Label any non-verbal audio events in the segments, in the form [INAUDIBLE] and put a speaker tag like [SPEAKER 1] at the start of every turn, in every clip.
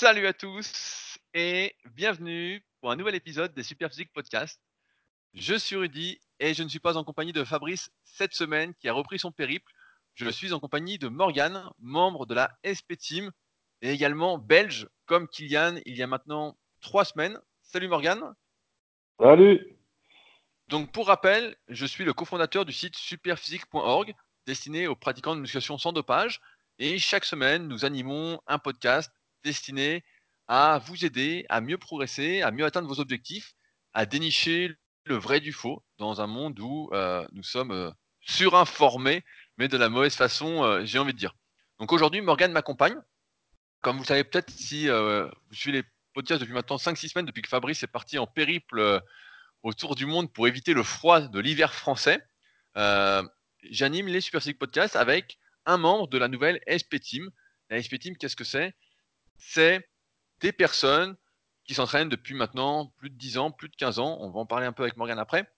[SPEAKER 1] Salut à tous et bienvenue pour un nouvel épisode des Superphysique Podcast. Je suis Rudy et je ne suis pas en compagnie de Fabrice cette semaine qui a repris son périple. Je suis en compagnie de Morgan, membre de la SP Team et également belge comme Kylian il y a maintenant trois semaines. Salut Morgan.
[SPEAKER 2] Salut.
[SPEAKER 1] Donc pour rappel, je suis le cofondateur du site superphysique.org destiné aux pratiquants de musculation sans dopage et chaque semaine nous animons un podcast destiné à vous aider à mieux progresser, à mieux atteindre vos objectifs, à dénicher le vrai du faux dans un monde où euh, nous sommes euh, surinformés, mais de la mauvaise façon, euh, j'ai envie de dire. Donc aujourd'hui, Morgan m'accompagne. Comme vous savez peut-être, si vous suivez les podcasts depuis maintenant 5-6 semaines, depuis que Fabrice est parti en périple autour du monde pour éviter le froid de l'hiver français, j'anime les Super Podcasts avec un membre de la nouvelle SP Team. La SP Team, qu'est-ce que c'est? C'est des personnes qui s'entraînent depuis maintenant plus de 10 ans, plus de 15 ans, on va en parler un peu avec Morgan après,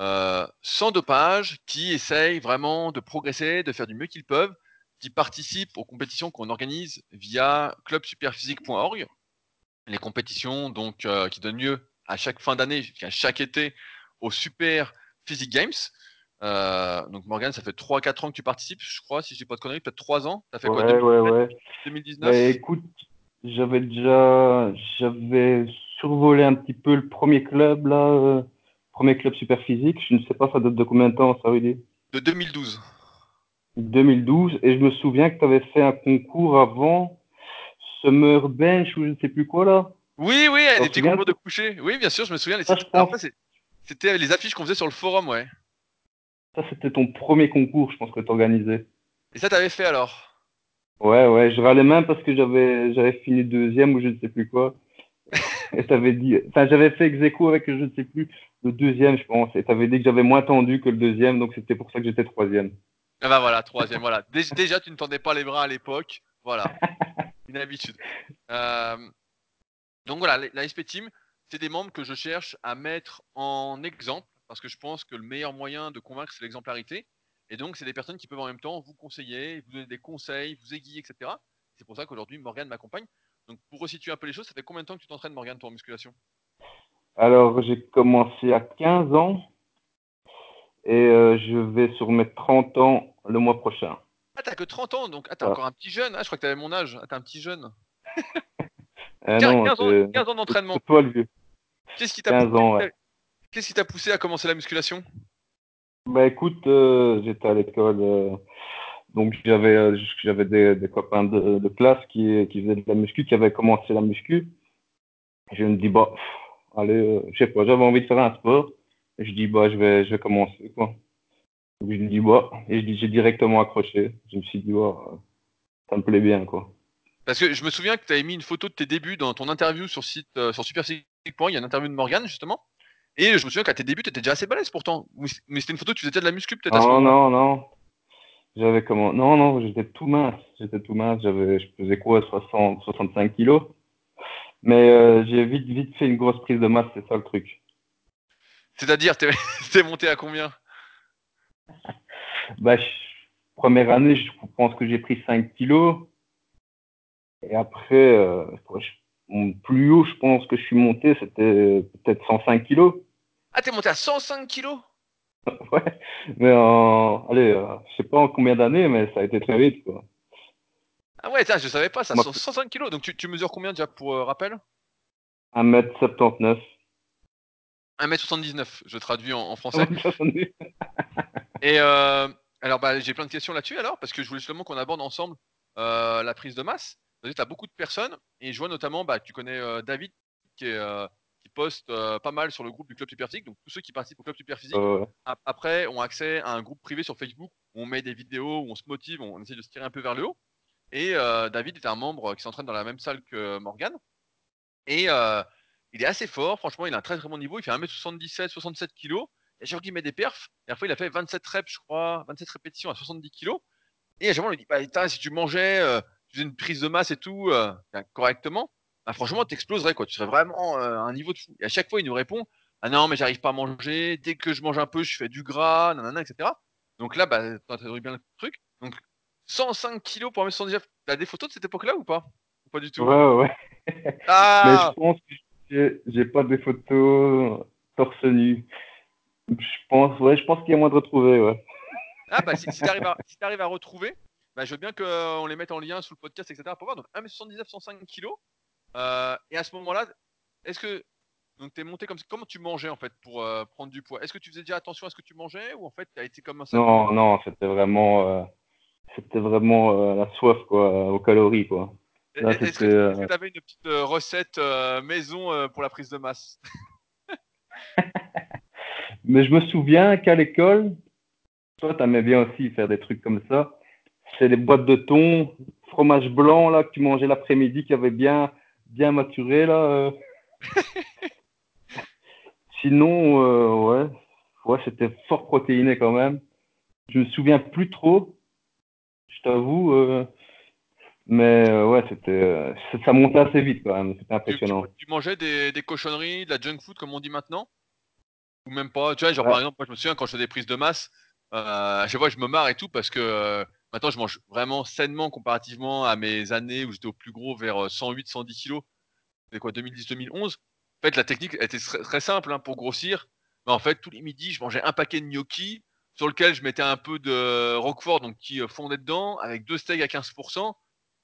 [SPEAKER 1] euh, sans dopage, qui essayent vraiment de progresser, de faire du mieux qu'ils peuvent, qui participent aux compétitions qu'on organise via clubsuperphysique.org. Les compétitions donc euh, qui donnent lieu à chaque fin d'année, à chaque été, aux Super Physique Games. Euh, donc Morgan, ça fait 3-4 ans que tu participes, je crois, si je dis pas de conneries, peut-être 3 ans.
[SPEAKER 2] Ça fait quoi ouais, ouais. 2019 bah, Écoute, j'avais déjà j'avais survolé un petit peu le premier club là, euh, premier club super physique. Je ne sais pas ça date de combien de temps ça veut dire
[SPEAKER 1] De 2012.
[SPEAKER 2] 2012 et je me souviens que tu avais fait un concours avant Summer Bench ou je ne sais plus quoi là.
[SPEAKER 1] Oui oui, des petits concours de coucher. Oui bien sûr, je me souviens. Les c'était les affiches qu'on faisait sur le forum ouais.
[SPEAKER 2] Ça c'était ton premier concours, je pense que tu organisais.
[SPEAKER 1] Et ça t'avais fait alors?
[SPEAKER 2] Ouais, ouais, je râlais même parce que j'avais, j'avais fini deuxième ou je ne sais plus quoi. [LAUGHS] et t'avais dit, enfin, j'avais fait ex avec, je ne sais plus, le deuxième, je pense. Et t'avais dit que j'avais moins tendu que le deuxième, donc c'était pour ça que j'étais troisième.
[SPEAKER 1] Ah bah voilà, troisième, voilà. Déjà, tu ne tendais pas les bras à l'époque. Voilà. [LAUGHS] Une habitude. Euh, donc voilà, la SP Team, c'est des membres que je cherche à mettre en exemple parce que je pense que le meilleur moyen de convaincre, c'est l'exemplarité. Et donc, c'est des personnes qui peuvent en même temps vous conseiller, vous donner des conseils, vous aiguiller, etc. C'est pour ça qu'aujourd'hui, Morgane m'accompagne. Donc, pour resituer un peu les choses, ça fait combien de temps que tu t'entraînes, Morgane, toi, en musculation?
[SPEAKER 2] Alors, j'ai commencé à 15 ans et euh, je vais sur mes 30 ans le mois prochain.
[SPEAKER 1] Ah, t'as que 30 ans, donc ah, t'es encore un petit jeune. Ah, je crois que t'avais mon âge. Ah, t'es un petit jeune. [LAUGHS]
[SPEAKER 2] 15, non,
[SPEAKER 1] 15, ans, 15 ans d'entraînement.
[SPEAKER 2] toi le vieux.
[SPEAKER 1] Qu'est-ce qui t'a poussé à commencer la musculation?
[SPEAKER 2] Bah écoute, euh, j'étais à l'école, euh, donc j'avais euh, j'avais des, copains de, classe qui, faisaient de la muscu, qui avaient commencé la muscu. Je me dis bah allez, je sais pas, j'avais envie de faire un sport. Je dis bah je vais je vais commencer quoi. Donc, je me dis bah et j'ai directement accroché. Je me suis dit bah ça me plaît bien quoi.
[SPEAKER 1] Parce que je me souviens que tu avais mis une photo de tes débuts dans ton interview sur site sur il y a une interview de Morgan justement. Et je me souviens qu'à tes débuts, tu étais déjà assez balèze pourtant. Mais c'était une photo, tu faisais déjà de la muscu peut-être
[SPEAKER 2] Non, non, non. J'avais comment Non, non, j'étais tout mince. J'étais tout mince. J'avais, je faisais quoi 60, 65 kilos. Mais euh, j'ai vite, vite fait une grosse prise de masse, c'est ça le truc.
[SPEAKER 1] C'est-à-dire, t'es, [LAUGHS] monté à combien? [LAUGHS]
[SPEAKER 2] Bah, Première année, je pense que j'ai pris 5 kilos. Et après, euh, plus haut, je pense que je suis monté, c'était peut-être 105 kilos.
[SPEAKER 1] Ah, t'es monté à 105 kilos? [LAUGHS]
[SPEAKER 2] Ouais, mais en, allez, euh, je sais pas en combien d'années, mais ça a été très vite, quoi.
[SPEAKER 1] Ah ouais, je savais pas, ça, 105 kilos. Donc tu, mesures combien déjà pour euh, rappel?
[SPEAKER 2] 1m79.
[SPEAKER 1] 1m79, je traduis en, [LAUGHS] français. Et euh, alors, bah, j'ai plein de questions là-dessus alors, parce que je voulais justement qu'on aborde ensemble la prise de masse tu as beaucoup de personnes, et je vois notamment, bah, tu connais euh, David qui, euh, qui poste euh, pas mal sur le groupe du Club Superphysique. Donc tous ceux qui participent au Club Superphysique, après, ont accès à un groupe privé sur Facebook où on met des vidéos, où on se motive, on, essaie de se tirer un peu vers le haut. Et David est un membre qui s'entraîne dans la même salle que Morgan. Et il est assez fort, franchement, il a un très très bon niveau. Il fait 1m77, 67 kg. Et chaque fois qu'il met des perfs, la fois il a fait 27 reps, je crois, 27 répétitions à 70 kg. Et à chaque fois, on lui dit bah, si tu mangeais une prise de masse et tout euh, correctement, bah, franchement, tu exploserais, quoi. Tu serais vraiment euh, à un niveau de fou. Et à chaque fois, il nous répond Ah non, mais j'arrive pas à manger. Dès que je mange un peu, je fais du gras, nanana, etc. Donc là, bah, tu as bien le truc. Donc 105 kilos pour 1m79. T'as des photos de cette époque-là ou pas? Ou pas du tout?
[SPEAKER 2] Ouais, ouais.
[SPEAKER 1] Ah
[SPEAKER 2] Mais je pense que j'ai- pas des photos torse nu. Je pense, ouais, je pense qu'il y a moyen de retrouver, ouais.
[SPEAKER 1] Ah bah si, si t'arrives à, si t'arrives à retrouver, bah, je veux bien qu'on les mette en lien sous le podcast, etc. pour voir. Donc 1m79, 105 kg. Euh, et à ce moment-là, est-ce que donc t'es monté comme ça Comment tu mangeais en fait pour euh, prendre du poids? Est-ce que tu faisais déjà attention à ce que tu mangeais ou en fait t'as été comme un sale
[SPEAKER 2] Non, non, c'était vraiment, euh, c'était vraiment euh, la soif, quoi, aux calories, quoi.
[SPEAKER 1] Est-ce que t'avais une petite recette maison pour la prise de masse? [LAUGHS]
[SPEAKER 2] Mais je me souviens qu'à l'école, toi, t'aimais bien aussi faire des trucs comme ça. C'est les boîtes de thon, fromage blanc, là, que tu mangeais l'après-midi, qui avait bien, bien maturé, là. euh. [LAUGHS] Sinon, euh, ouais, ouais, c'était fort protéiné quand même. Je me souviens plus trop, je t'avoue, euh, mais euh, ouais, c'était, ça montait assez vite quand même, c'était
[SPEAKER 1] tu, tu-
[SPEAKER 2] impressionnant.
[SPEAKER 1] tu mangeais des, des cochonneries, de la junk food comme on dit maintenant? Ou même pas? Tu vois, genre
[SPEAKER 2] Ouais,
[SPEAKER 1] par exemple, moi je me souviens quand je fais des prises de masse, à chaque fois je me marre et tout parce que maintenant je mange vraiment sainement comparativement à mes années où j'étais au plus gros vers 108, 110 kilos. C'était quoi, 2010-2011 En fait, la technique était très, simple hein, pour grossir. Mais en fait, tous les midis, je mangeais un paquet de gnocchi sur lequel je mettais un peu de roquefort, donc qui euh, fondait dedans, avec deux steaks à 15%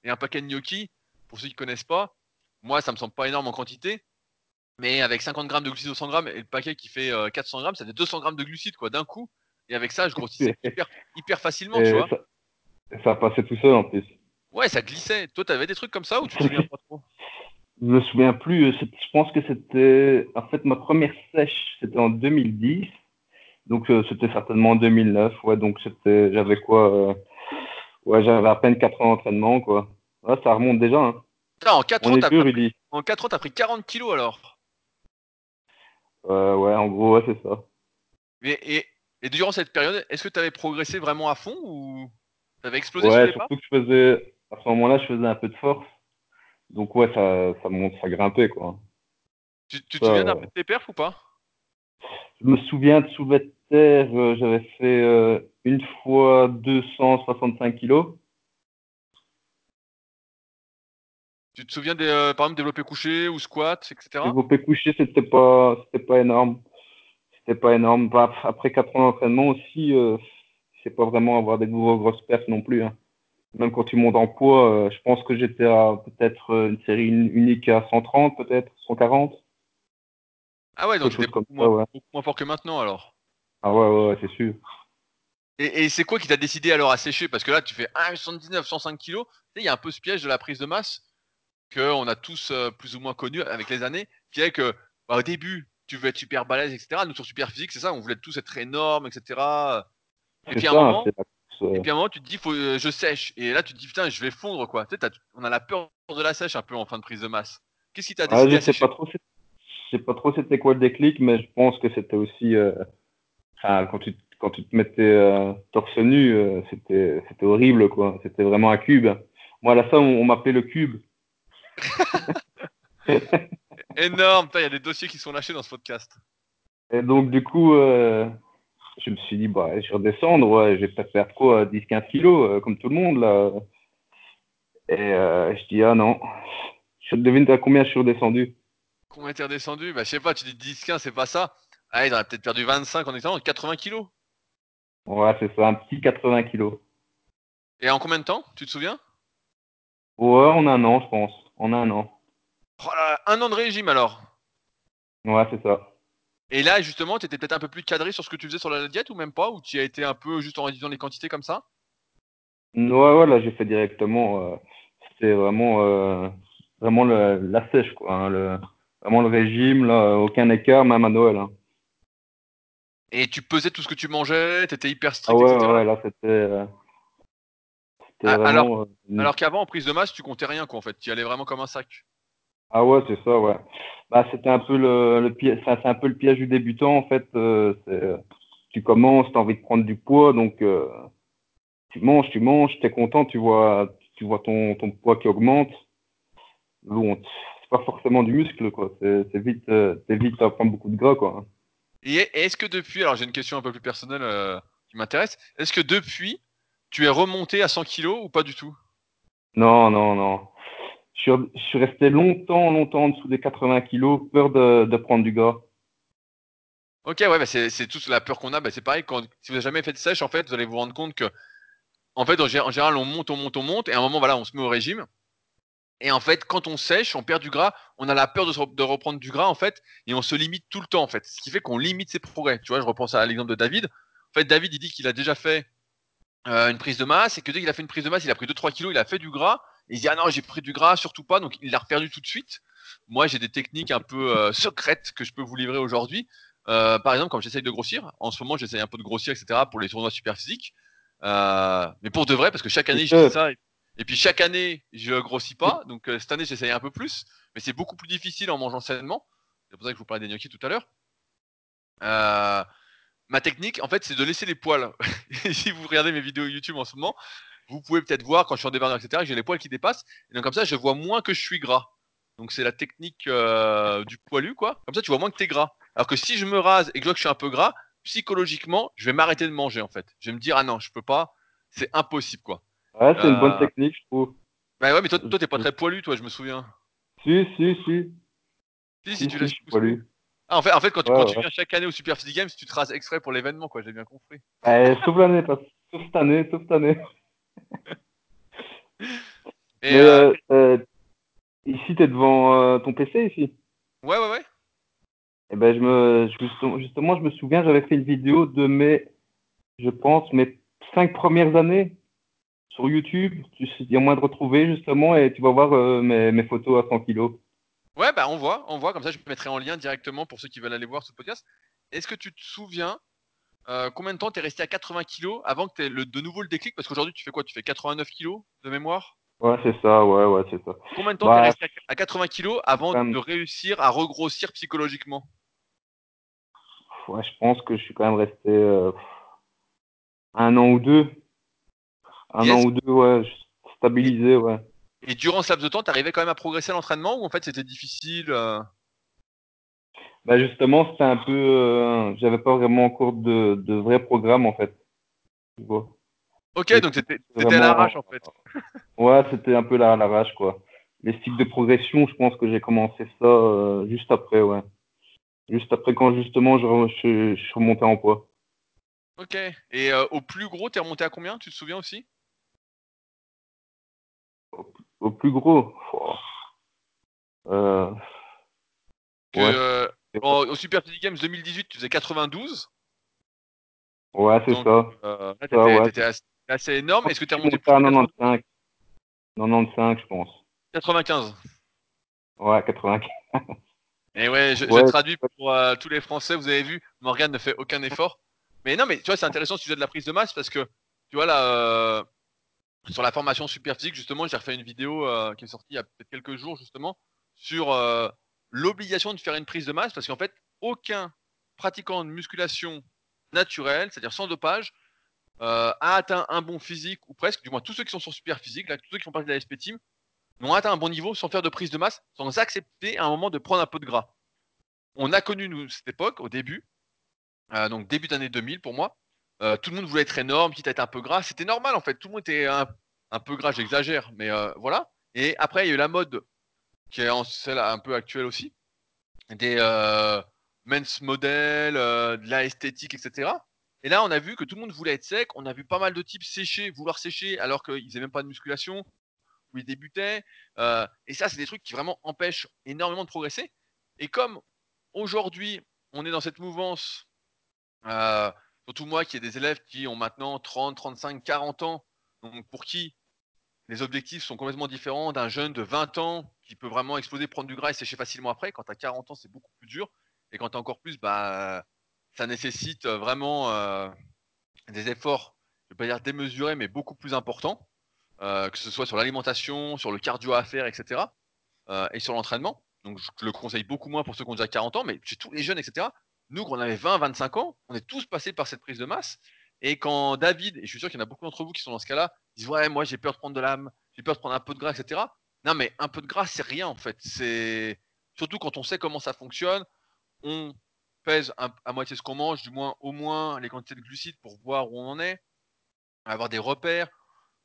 [SPEAKER 1] et un paquet de gnocchi. Pour ceux qui connaissent pas, moi, ça me semble pas énorme en quantité, mais avec 50 grammes de glucides au 100 grammes et le paquet qui fait euh, 400 grammes, ça fait 200 grammes de glucides quoi d'un coup. Et avec ça, je grossissais [LAUGHS] hyper, hyper facilement, tu vois.
[SPEAKER 2] ça, ça passait tout seul en plus.
[SPEAKER 1] Ouais, ça glissait. Toi, t'avais des trucs comme ça ou tu te souviens pas trop? [LAUGHS]
[SPEAKER 2] Je me souviens plus, euh, je pense que c'était, en fait, ma première sèche, c'était en 2010, donc euh, c'était certainement en 2009, ouais, donc c'était, j'avais quoi, euh, ouais, j'avais à peine 4 ans d'entraînement, quoi. Ouais, ça remonte déjà, hein.
[SPEAKER 1] Putain, en 4
[SPEAKER 2] On
[SPEAKER 1] ans, t'as pris, en 4 ans, t'as pris 40 kilos alors.
[SPEAKER 2] Euh, ouais, en gros, ouais, c'est ça.
[SPEAKER 1] Et, et, et durant cette période, est-ce que tu avais progressé vraiment à fond ou t'avais explosé sur
[SPEAKER 2] Ouais,
[SPEAKER 1] les pas
[SPEAKER 2] surtout que je faisais, à ce moment-là, je faisais un peu de force, donc ouais, ça, ça monte, ça grimpait, quoi.
[SPEAKER 1] tu, tu te souviens d'un peu de tes perfs ou pas?
[SPEAKER 2] Je me souviens de soulever de terre, euh, j'avais fait euh, une fois 265 kilos.
[SPEAKER 1] Tu te souviens des, euh, par exemple, développé couché ou squat, etc.
[SPEAKER 2] Développé couché, c'était pas, c'était pas énorme. C'était pas énorme. Bah, après quatre ans d'entraînement aussi, c'est pas vraiment avoir des gros, grosses pertes non plus. hein. Même quand tu montes en poids, euh, je pense que j'étais à peut-être euh, une série uni- unique à 130, peut-être 140,
[SPEAKER 1] Ah ouais, donc t'étais beaucoup
[SPEAKER 2] ça,
[SPEAKER 1] moins,
[SPEAKER 2] ouais.
[SPEAKER 1] beaucoup moins fort que maintenant alors?
[SPEAKER 2] Ah ouais, ouais, ouais, c'est sûr.
[SPEAKER 1] Et, et c'est quoi qui t'a décidé alors à sécher? Parce que là, tu fais 1,79, 105 kilos. Tu sais, il y a un peu ce piège de la prise de masse qu'on a tous euh, plus ou moins connu avec les années, qui est que bah, au début, tu veux être super balèze, etc. Nous sur super physique, c'est ça, on voulait tous être énormes, etc. Et puis
[SPEAKER 2] ça,
[SPEAKER 1] moment,
[SPEAKER 2] la.
[SPEAKER 1] Et puis à un moment, tu te dis, faut, euh, je sèche. Et là, tu te dis, putain, je vais fondre, quoi. Tu sais, t'as- on a la peur de la sèche un peu en fin de prise de masse. Qu'est-ce qui t'a
[SPEAKER 2] Ah,
[SPEAKER 1] décidé
[SPEAKER 2] je
[SPEAKER 1] à
[SPEAKER 2] sais pas trop, c'est- je sais pas trop c'était quoi le déclic, mais je pense que c'était aussi, euh, enfin, quand tu, quand tu te mettais euh, torse nu, euh, c'était, c'était horrible, quoi. C'était vraiment un cube. Moi, à la fin, on, on m'appelait le cube. [LAUGHS]
[SPEAKER 1] Énorme, il y a des dossiers qui sont lâchés dans ce podcast.
[SPEAKER 2] Et donc, du coup, je me suis dit, bah, je vais redescendre, ouais, je vais peut-être faire quoi, 10-15 kilos, euh, comme tout le monde, là. Et euh, je dis, ah non. Je devine à combien je suis redescendu.
[SPEAKER 1] Combien t'es redescendu? Bah, je sais pas, tu dis 10, 15, c'est pas ça. Ah, il aurait peut-être perdu 25 en étant 80 kilos.
[SPEAKER 2] Ouais, c'est ça, un petit 80 kilos.
[SPEAKER 1] Et en combien de temps Tu te souviens?
[SPEAKER 2] Ouais, en un an, je pense. En un an.
[SPEAKER 1] oh là là, Un an de régime alors.
[SPEAKER 2] Ouais, c'est ça.
[SPEAKER 1] Et là, justement, t'étais peut-être un peu plus cadré sur ce que tu faisais sur la diète ou même pas? Ou tu as été un peu juste en réduisant les quantités comme ça?
[SPEAKER 2] Ouais, ouais, là, j'ai fait directement. euh, C'était vraiment, euh, vraiment le- la sèche, quoi. hein, le, vraiment le régime, là, aucun écart, même à Noël. hein.
[SPEAKER 1] Et tu pesais tout ce que tu mangeais, t'étais hyper
[SPEAKER 2] Ah
[SPEAKER 1] strict,
[SPEAKER 2] ouais,
[SPEAKER 1] etc.
[SPEAKER 2] ouais, ouais, là, c'était euh,
[SPEAKER 1] Ah, Alors,
[SPEAKER 2] vraiment. euh,
[SPEAKER 1] alors qu'avant, en prise de masse, tu comptais rien, quoi, en fait. Tu y allais vraiment comme un sac.
[SPEAKER 2] Ah ouais, c'est ça, ouais. Bah, c'était un peu le, le piège, c'est un peu le piège du débutant, en fait. euh, euh, tu commences, tu as envie de prendre du poids, donc euh, tu manges, tu manges, tu es content, tu vois, tu vois ton, ton poids qui augmente. Bon, c'est pas forcément du muscle, quoi. C'est c'est vite, euh, vite à prendre beaucoup de gras, quoi.
[SPEAKER 1] Et est-ce que depuis, alors j'ai une question un peu plus personnelle qui m'intéresse, est-ce que depuis, tu es remonté à 100 kilos ou pas du tout?
[SPEAKER 2] Non, non, non. Je suis, resté longtemps, longtemps en dessous des 80 kilos, peur de, prendre du gras.
[SPEAKER 1] Ok, ouais, bah c'est, toute la peur qu'on a. Bah c'est pareil, si vous n'avez jamais fait de sèche, en fait, vous allez vous rendre compte que, en fait, en gé- en général, on monte, on monte, on monte, et à un moment, voilà, on se met au régime. Et en fait, quand on sèche, on perd du gras, on a la peur de reprendre du gras, en fait, et on se limite tout le temps, en fait. Ce qui fait qu'on limite ses progrès. Tu vois, je repense à l'exemple de David. En fait, David, il dit qu'il a déjà fait euh, une prise de masse, et que dès qu'il a fait une prise de masse, il a pris 2-3 kilos, il a fait du gras, et il dit, ah non, j'ai pris du gras, surtout pas, donc il l'a reperdu tout de suite. Moi, j'ai des techniques un peu euh, secrètes que je peux vous livrer aujourd'hui. Euh, par exemple, quand j'essaye de grossir, en ce moment, j'essaye un peu de grossir, etc., pour les tournois super physiques. Euh, mais pour de vrai, parce que chaque année, je dis ça, et, et puis chaque année, je grossis pas, donc cette année, j'essaye un peu plus, mais c'est beaucoup plus difficile en mangeant sainement. C'est pour ça que je vous parlais des gnocchis tout à l'heure. Euh, ma technique, en fait, c'est de laisser les poils. [LAUGHS] si vous regardez mes vidéos YouTube en ce moment, vous pouvez peut-être voir quand je suis en débardeur, etc., que j'ai les poils qui dépassent. Et donc, comme ça, je vois moins que je suis gras. Donc, c'est la technique euh, du poilu, quoi. Comme ça, tu vois moins que t'es gras. Alors que si je me rase et que je vois que je suis un peu gras, psychologiquement, je vais m'arrêter de manger, en fait. Je vais me dire, ah non, je peux pas. C'est impossible, quoi.
[SPEAKER 2] Ouais, c'est une bonne
[SPEAKER 1] Euh,
[SPEAKER 2] technique, je trouve.
[SPEAKER 1] Bah ouais, mais toi, toi, t'es pas très poilu, toi, je me souviens.
[SPEAKER 2] Si, si, si.
[SPEAKER 1] Si, si,
[SPEAKER 2] Si,
[SPEAKER 1] tu
[SPEAKER 2] si, poilu.
[SPEAKER 1] Ah, en fait, en fait quand, tu,
[SPEAKER 2] Ouais,
[SPEAKER 1] quand tu viens chaque année au Super Physique Games, tu te rases exprès pour l'événement, quoi, j'ai bien compris.
[SPEAKER 2] Eh, sauf l'année, sauf cette année, sauf cette année. [LAUGHS]
[SPEAKER 1] Et
[SPEAKER 2] Mais
[SPEAKER 1] euh,
[SPEAKER 2] euh, euh, ici, t'es devant euh, ton PC, ici.
[SPEAKER 1] ouais, ouais, ouais.
[SPEAKER 2] Eh ben, je me, justement, justement, je me souviens, j'avais fait une vidéo de mes, je pense, mes cinq premières années sur YouTube. Il y a moyen de retrouver, justement, et tu vas voir euh, mes, mes photos à 100 kilos.
[SPEAKER 1] Ouais, bah on voit, on voit, comme ça je mettrai en lien directement pour ceux qui veulent aller voir ce podcast. Est-ce que tu te souviens euh, combien de temps t'es resté à 80 kilos avant que t'aies le, de nouveau le déclic? Parce qu'aujourd'hui tu fais quoi? Tu fais 89 kilos de mémoire?
[SPEAKER 2] Ouais, c'est ça, ouais, ouais, c'est ça.
[SPEAKER 1] Combien de temps t'es
[SPEAKER 2] Bah,
[SPEAKER 1] resté à, à 80 kilos avant
[SPEAKER 2] même-
[SPEAKER 1] de réussir à regrossir psychologiquement?
[SPEAKER 2] Ouais, je pense que je suis quand même resté euh, un an ou deux. Un an ou deux, ouais, stabilisé, ouais.
[SPEAKER 1] Et durant ce laps de temps, t'arrivais quand même à progresser à l'entraînement ou en fait c'était difficile euh?
[SPEAKER 2] Bah justement, c'était un peu, euh, j'avais pas vraiment encore de, de vrai programme en fait. Tu vois.
[SPEAKER 1] Ok, donc c'était c'était à
[SPEAKER 2] vraiment-
[SPEAKER 1] l'arrache en fait. [LAUGHS]
[SPEAKER 2] Ouais, c'était un peu à l'arrache quoi. Les cycles de progression, je pense que j'ai commencé ça euh, juste après, ouais. Juste après quand justement je, je, je suis remonté en poids.
[SPEAKER 1] Ok. Et euh, au plus gros, t'es remonté à combien? Tu te souviens aussi?
[SPEAKER 2] Au plus gros, oh. euh,
[SPEAKER 1] que,
[SPEAKER 2] Ouais.
[SPEAKER 1] Au, Super Physique Games 2018, tu faisais 92.
[SPEAKER 2] ouais, c'est ça.
[SPEAKER 1] euh, là,
[SPEAKER 2] Ça, ouais.
[SPEAKER 1] assez, assez énorme. Est-ce que
[SPEAKER 2] Je suis
[SPEAKER 1] remonté
[SPEAKER 2] monté
[SPEAKER 1] plus
[SPEAKER 2] à
[SPEAKER 1] de 92
[SPEAKER 2] 95. 95, je pense.
[SPEAKER 1] 95.
[SPEAKER 2] Ouais, 95.
[SPEAKER 1] Et ouais, je, traduis pour euh, tous les Français. Vous avez vu, Morgane ne fait aucun effort. Mais non, mais tu vois, c'est intéressant le sujet de la prise de masse parce que, tu vois, là, euh, sur la formation super physique, justement, j'ai refait une vidéo euh, qui est sortie il y a peut-être quelques jours, justement, sur l'obligation de faire une prise de masse parce qu'en fait, aucun pratiquant de musculation naturelle, c'est-à-dire sans dopage, euh, a atteint un bon physique, ou presque, du moins tous ceux qui sont sur super physique, là, tous ceux qui font partie de la SP Team, n'ont atteint un bon niveau sans faire de prise de masse, sans accepter à un moment de prendre un peu de gras. On a connu, nous, cette époque, au début, euh, donc début d'année 2000 pour moi, euh, tout le monde voulait être énorme, quitte à être un peu gras, c'était normal en fait, tout le monde était un, un peu gras, j'exagère, mais voilà. Et après, il y a eu la mode, qui est celle un peu actuelle aussi, des euh, men's model, euh, de la etc. Et là, on a vu que tout le monde voulait être sec. On a vu pas mal de types sécher, vouloir sécher alors qu'ils faisaient même pas de musculation, où ils débutaient. Euh, et ça, c'est des trucs qui vraiment empêchent énormément de progresser. Et comme aujourd'hui, on est dans cette mouvance, surtout moi qui ai des élèves qui ont maintenant 30, 35, 40 ans, donc pour qui les objectifs sont complètement différents d'un jeune de 20 ans qui peut vraiment exploser, prendre du gras et sécher facilement après. Quand tu as 40 ans, c'est beaucoup plus dur. Et quand tu as encore plus, bah, ça nécessite vraiment euh, des efforts, je ne vais pas dire démesurés, mais beaucoup plus importants, euh, que ce soit sur l'alimentation, sur le cardio à faire, etc. euh, et sur l'entraînement. Donc je le conseille beaucoup moins pour ceux qui ont déjà 40 ans, mais chez tous les jeunes, etc. Nous, quand on avait 20, 25 ans, on est tous passés par cette prise de masse. Et quand David, et je suis sûr qu'il y en a beaucoup d'entre vous qui sont dans ce cas-là, disent Ouais, moi j'ai peur de prendre de l'âme, j'ai peur de prendre un peu de gras, etc. Non, mais un peu de gras, c'est rien en fait. C'est surtout quand on sait comment ça fonctionne, on pèse à moitié ce qu'on mange, du moins au moins les quantités de glucides pour voir où on en est, avoir des repères.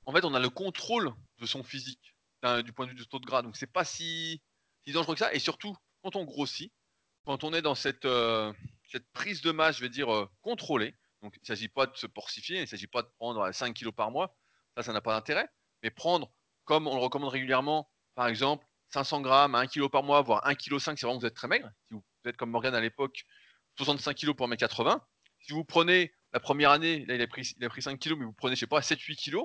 [SPEAKER 1] En fait, on a le contrôle de son physique. du point de vue du taux de gras. Donc c'est pas si, dangereux que ça. Et surtout, quand on grossit, quand on est dans cette, euh, prise de masse, je vais dire, euh, contrôlée, donc il ne s'agit pas de se porcifier, il ne s'agit pas de prendre 5 kg par mois, ça, ça n'a pas d'intérêt, mais prendre, comme on le recommande régulièrement, par exemple, 500 grammes, 1 kg par mois, voire 1 kg 5 si vraiment vous êtes très maigre, si vous êtes comme Morgan à l'époque, 65 kg pour mes 80, si vous prenez la première année, là il a pris, il a pris 5 kg, mais vous prenez, je sais pas, 7-8 kg,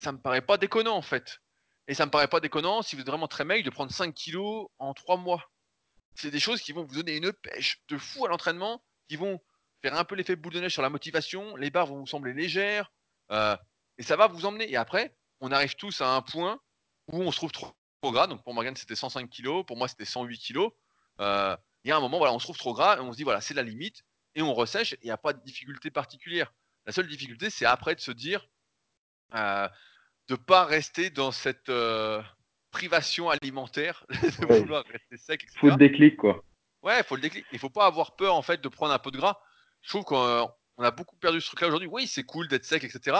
[SPEAKER 1] ça me paraît pas déconnant en fait. Et ça me paraît pas déconnant si vous êtes vraiment très maigre de prendre 5 kilos en 3 mois. C'est des choses qui vont vous donner une pêche de fou à l'entraînement, qui vont faire un peu l'effet boule de neige sur la motivation. Les barres vont vous sembler légères. Euh, et ça va vous emmener. Et après, on arrive tous à un point où on se trouve trop, gras. Donc pour Morgan, c'était 105 kilos. Pour moi, c'était 108 kilos. Euh, il y a un moment, voilà, on se trouve trop gras et on se dit, voilà, c'est la limite. Et on ressèche. Il n'y a pas de difficulté particulière. La seule difficulté, c'est après de se dire, euh, de pas rester dans cette privation alimentaire, [LAUGHS] de vouloir rester sec, etc.
[SPEAKER 2] Faut le déclic, quoi.
[SPEAKER 1] Ouais, faut le déclic. Il faut pas avoir peur, en fait, de prendre un peu de gras. Je trouve qu'on a beaucoup perdu ce truc-là aujourd'hui. Oui, c'est cool d'être sec, etc.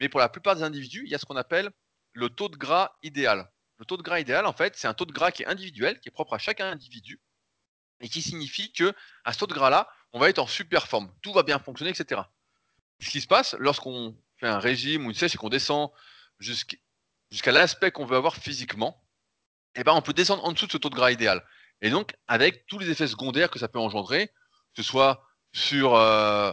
[SPEAKER 1] Mais pour la plupart des individus, il y a ce qu'on appelle le taux de gras idéal. Le taux de gras idéal, en fait, c'est un taux de gras qui est individuel, qui est propre à chaque individu, et qui signifie que à ce taux de gras-là, on va être en super forme. Tout va bien fonctionner, etc. Ce qui se passe lorsqu'on fait un régime ou une sèche et qu'on descend jusqu'à l'aspect qu'on veut avoir physiquement, eh ben, on peut descendre en dessous de ce taux de gras idéal. Et donc, avec tous les effets secondaires que ça peut engendrer, que ce soit sur euh,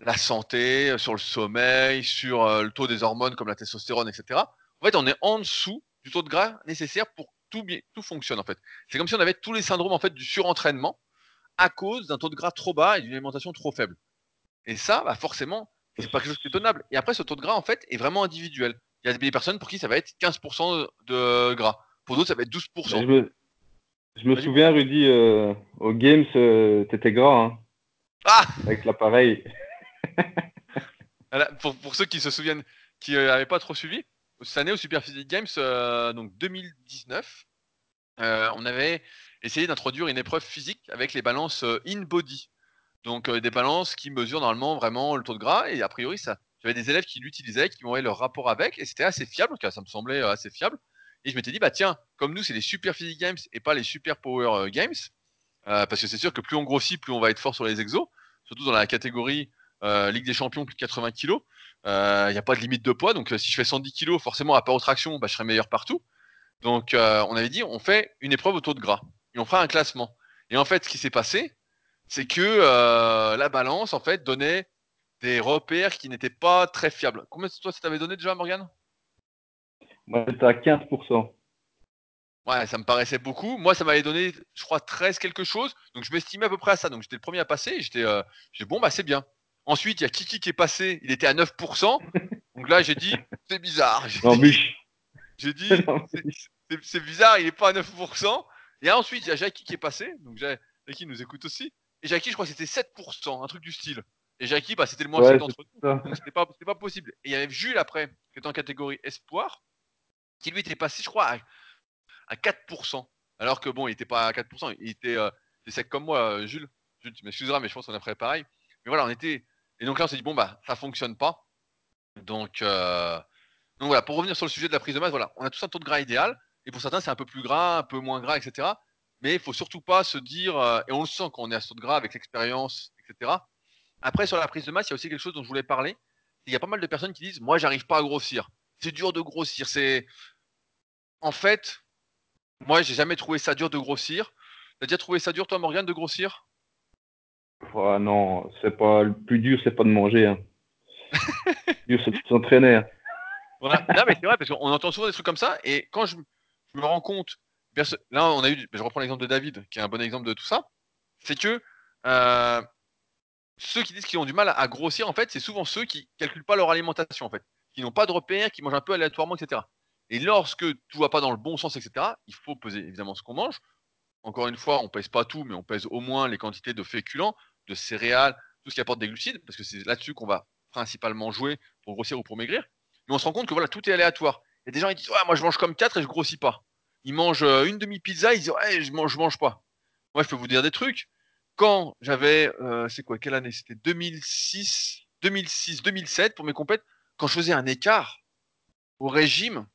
[SPEAKER 1] la santé, sur le sommeil, sur euh, le taux des hormones comme la testostérone, etc. En fait, on est en dessous du taux de gras nécessaire pour que tout, bien, tout fonctionne. En fait, c'est comme si on avait tous les syndromes en fait du surentraînement à cause d'un taux de gras trop bas et d'une alimentation trop faible. Et ça, bah forcément, c'est pas quelque chose qui est tenable. Et après, ce taux de gras en fait est vraiment individuel. Il y a des personnes pour qui ça va être 15% de gras. Pour d'autres, ça va être 12%.
[SPEAKER 2] Je me, je me souviens, Rudy, euh, au Games, euh, t'étais gras. Hein,
[SPEAKER 1] ah
[SPEAKER 2] avec l'appareil.
[SPEAKER 1] pour, pour, ceux qui se souviennent, qui n'avaient euh, pas trop suivi, cette année au Super Physique Games, euh, donc 2019, euh, on avait essayé d'introduire une épreuve physique avec les balances in-body. Donc des balances qui mesurent normalement vraiment le taux de gras et a priori ça, j'avais des élèves qui l'utilisaient, qui m'envoyaient leur rapport avec, et c'était assez fiable, ça me semblait assez fiable. Et je m'étais dit, bah tiens, comme nous, c'est les Super Physique Games et pas les Super Power Games, parce que c'est sûr que plus on grossit, plus on va être fort sur les exos, surtout dans la catégorie Ligue des Champions, plus de 80 kg. Il n'y a pas de limite de poids, donc si je fais 110 kg, forcément, à part aux tractions, bah, je serai meilleur partout. Donc on avait dit, on fait une épreuve au taux de gras, et on fera un classement. Et en fait, ce qui s'est passé, c'est que la balance, en fait, donnait des repères qui n'étaient pas très fiables. Combien de toi ça t'avait donné déjà, Morgan
[SPEAKER 2] Moi, j'étais à 15%.
[SPEAKER 1] Ouais, ça me paraissait beaucoup. Moi, ça m'avait donné, je crois, 13 quelque chose. Donc, je m'estimais à peu près à ça. Donc, j'étais le premier à passer. J'étais, euh, bon, bah, c'est bien. Ensuite, il y a Kiki qui est passé. Il était à 9%. Donc là, j'ai dit, [LAUGHS] c'est bizarre. J'ai dit, [LAUGHS] c'est bizarre, il n'est pas à 9%. Et ensuite, il y a Jackie qui est passé. Donc, Jackie nous écoute aussi. Et Jackie, je crois que c'était 7%, un truc du style. Et Jackie, bah, c'était le moins ouais, entre nous. C'était pas, pas, possible. Et il y avait Jules après, qui était en catégorie espoir, qui lui était passé, je crois, à, 4%. Alors que bon, il était pas à 4%, il était euh, sec comme moi, euh, Jules. Jules, tu m'excuseras, mais je pense qu'on a fait pareil. Mais voilà, on était. Et donc là, on s'est dit, bon, bah, ça fonctionne pas. Donc, euh... donc voilà, pour revenir sur le sujet de la prise de masse, voilà, on a tous un taux de gras idéal. Et pour certains, c'est un peu plus gras, un peu moins gras, etc. Mais il faut surtout pas se dire, euh, et on le sent quand on est à ce taux de gras avec l'expérience, etc après, sur la prise de masse, il y a aussi quelque chose dont je voulais parler. Il y a pas mal de personnes qui disent Moi, j'arrive pas à grossir. C'est dur de grossir. C'est. En fait, moi, j'ai jamais trouvé ça dur de grossir. T'as déjà trouvé ça dur, toi, Morgane, de grossir?
[SPEAKER 2] Non, c'est pas le plus dur, c'est pas de manger. Hein. le [LAUGHS] dur, c'est de s'entraîner. Hein.
[SPEAKER 1] Non, mais c'est vrai, parce qu'on entend souvent des trucs comme ça. Et quand je, me rends compte. Là, on a eu. Je reprends l'exemple de David, qui est un bon exemple de tout ça. C'est que. Euh, ceux qui disent qu'ils ont du mal à grossir, en fait, c'est souvent ceux qui calculent pas leur alimentation, en fait, qui n'ont pas de repères, qui mangent un peu aléatoirement, etc. Et lorsque tout va pas dans le bon sens, etc., il faut peser évidemment ce qu'on mange. Encore une fois, on pèse pas tout, mais on pèse au moins les quantités de féculents, de céréales, tout ce qui apporte des glucides, parce que c'est là-dessus qu'on va principalement jouer pour grossir ou pour maigrir. Mais on se rend compte que voilà, tout est aléatoire. Il y a des gens qui disent moi je mange comme 4 et je grossis pas. Ils mangent euh, une demi-pizza, ils disent ouais, je mange, je mange pas. Moi, je peux vous dire des trucs quand j'avais, euh, c'est quoi, quelle année? C'était 2006, 2006, 2007 pour mes compètes, quand je faisais un écart au régime,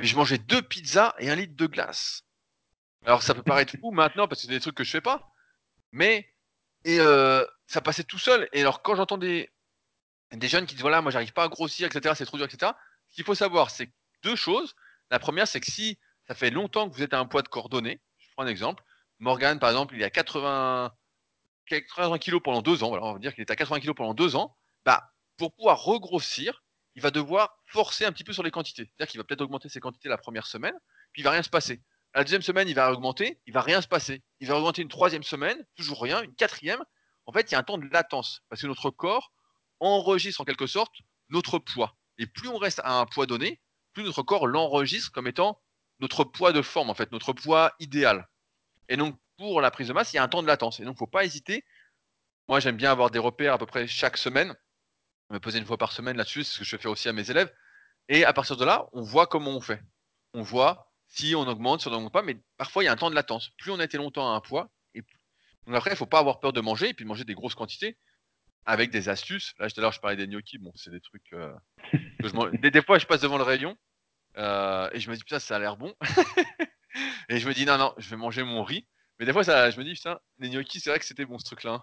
[SPEAKER 1] mais je mangeais deux pizzas et un litre de glace. Alors ça peut paraître [LAUGHS] fou maintenant parce que c'est des trucs que je fais pas, mais et euh, ça passait tout seul. Et alors quand j'entends des, des jeunes qui disent voilà moi j'arrive pas à grossir etc c'est trop dur etc. Ce qu'il faut savoir c'est deux choses. La première c'est que si ça fait longtemps que vous êtes à un poids de coordonnées, je prends un exemple. Morgan par exemple il est à 80 80 kilos pendant deux ans. Voilà, on va dire qu'il est à 80 kilos pendant deux ans. Bah pour pouvoir regrossir, il va devoir forcer un petit peu sur les quantités. C'est-à-dire qu'il va peut-être augmenter ses quantités la première semaine, puis il va rien se passer. La deuxième semaine, il va augmenter, il va rien se passer. Il va augmenter une troisième semaine, toujours rien, une quatrième. En fait, il y a un temps de latence parce que notre corps enregistre en quelque sorte notre poids. Et plus on reste à un poids donné, plus notre corps l'enregistre comme étant notre poids de forme, en fait, notre poids idéal. Et donc, pour la prise de masse, il y a un temps de latence. Et donc, il ne faut pas hésiter. Moi, j'aime bien avoir des repères à peu près chaque semaine me poser une fois par semaine là-dessus, c'est ce que je fais aussi à mes élèves. Et à partir de là, on voit comment on fait. On voit si on augmente, si on n'augmente pas, mais parfois il y a un temps de latence. Plus on a été longtemps à un poids, et donc après, il ne faut pas avoir peur de manger et puis de manger des grosses quantités avec des astuces. Là, tout à l'heure, je parlais des gnocchis. Bon, c'est des trucs. Euh, des, fois, je passe devant le rayon euh, et je me dis, putain, ça a l'air bon. [LAUGHS] et je me dis, non, non, je vais manger mon riz. Mais des fois, ça, je me dis, putain, les gnocchis, c'est vrai que c'était bon ce truc-là. Hein.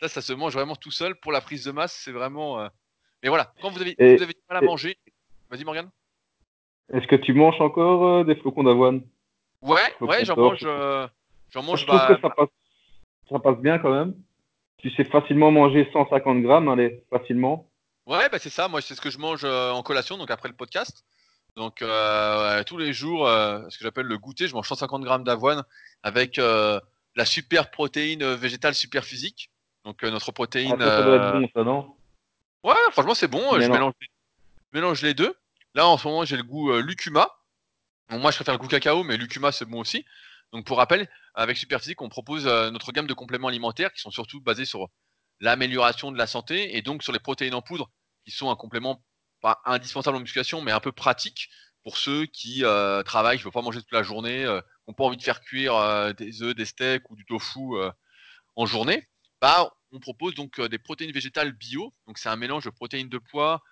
[SPEAKER 1] Là, ça se mange vraiment tout seul. Pour la prise de masse, c'est vraiment. Euh, mais voilà, quand vous avez, vous avez du mal à manger, vas-y Morgane.
[SPEAKER 2] Est-ce que tu manges encore euh, des flocons d'avoine?
[SPEAKER 1] Ouais, ouais, j'en mange. Euh, j'en mange.
[SPEAKER 2] Je trouve que ça passe, ça passe bien quand même. Tu sais facilement manger 150 grammes, allez, facilement.
[SPEAKER 1] Ouais, bah c'est ça. Moi, c'est ce que je mange en collation, donc après le podcast. Donc tous les jours, ce que j'appelle le goûter, je mange 150 grammes d'avoine avec la super protéine végétale super physique. Donc notre protéine. Ah,
[SPEAKER 2] ça, doit être bon, ça, non?
[SPEAKER 1] Ouais, franchement, c'est bon. je mélange, les deux. Là, en ce moment, j'ai le goût euh, lucuma. moi, je préfère le goût cacao, mais lucuma, c'est bon aussi. Donc, pour rappel, avec Superphysique, on propose euh, notre gamme de compléments alimentaires qui sont surtout basés sur l'amélioration de la santé et donc sur les protéines en poudre, qui sont un complément pas indispensable en musculation, mais un peu pratique pour ceux qui euh, travaillent, qui ne veulent pas manger toute la journée, qui n'ont pas envie de faire cuire des œufs, des steaks ou du tofu en journée. Bah, on propose donc euh, des protéines végétales bio. Donc c'est un mélange de protéines de pois,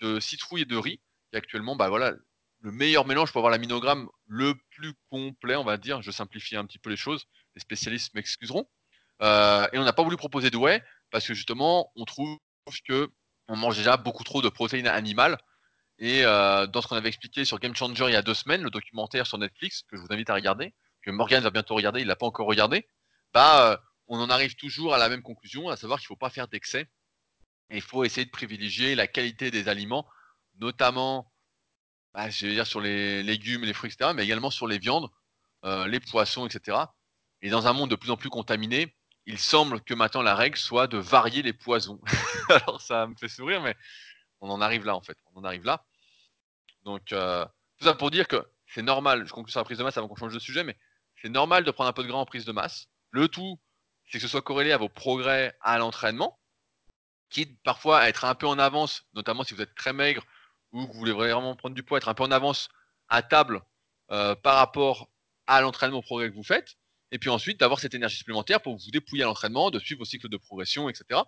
[SPEAKER 1] de citrouille et de riz, est actuellement bah, voilà, le meilleur mélange pour avoir l'aminogramme le plus complet, on va dire. Je simplifie un petit peu les choses. Les spécialistes m'excuseront. Euh, et on n'a pas voulu proposer de whey parce que justement, on trouve que on mange déjà beaucoup trop de protéines animales. Et euh, dans ce qu'on avait expliqué sur Game Changer il y a deux semaines, le documentaire sur Netflix que je vous invite à regarder, que Morgan va bientôt regarder, il l'a pas encore regardé, bah on en arrive toujours à la même conclusion, à savoir qu'il ne faut pas faire d'excès. Il faut essayer de privilégier la qualité des aliments, notamment, bah, je dire sur les légumes, les fruits, etc., mais également sur les viandes, euh, les poissons, etc. Et dans un monde de plus en plus contaminé, il semble que maintenant la règle soit de varier les poisons. [LAUGHS] Alors ça me fait sourire, mais on en arrive là en fait. On en arrive là. Donc euh, tout ça pour dire que c'est normal, je conclue sur la prise de masse avant qu'on change de sujet, mais c'est normal de prendre un peu de gras en prise de masse. Le tout, c'est que ce soit corrélé à vos progrès à l'entraînement, quitte parfois à être un peu en avance, notamment si vous êtes très maigre ou que vous voulez vraiment prendre du poids, être un peu en avance à table euh, par rapport à l'entraînement au progrès que vous faites, et puis ensuite d'avoir cette énergie supplémentaire pour vous dépouiller à l'entraînement, de suivre vos cycles de progression, etc.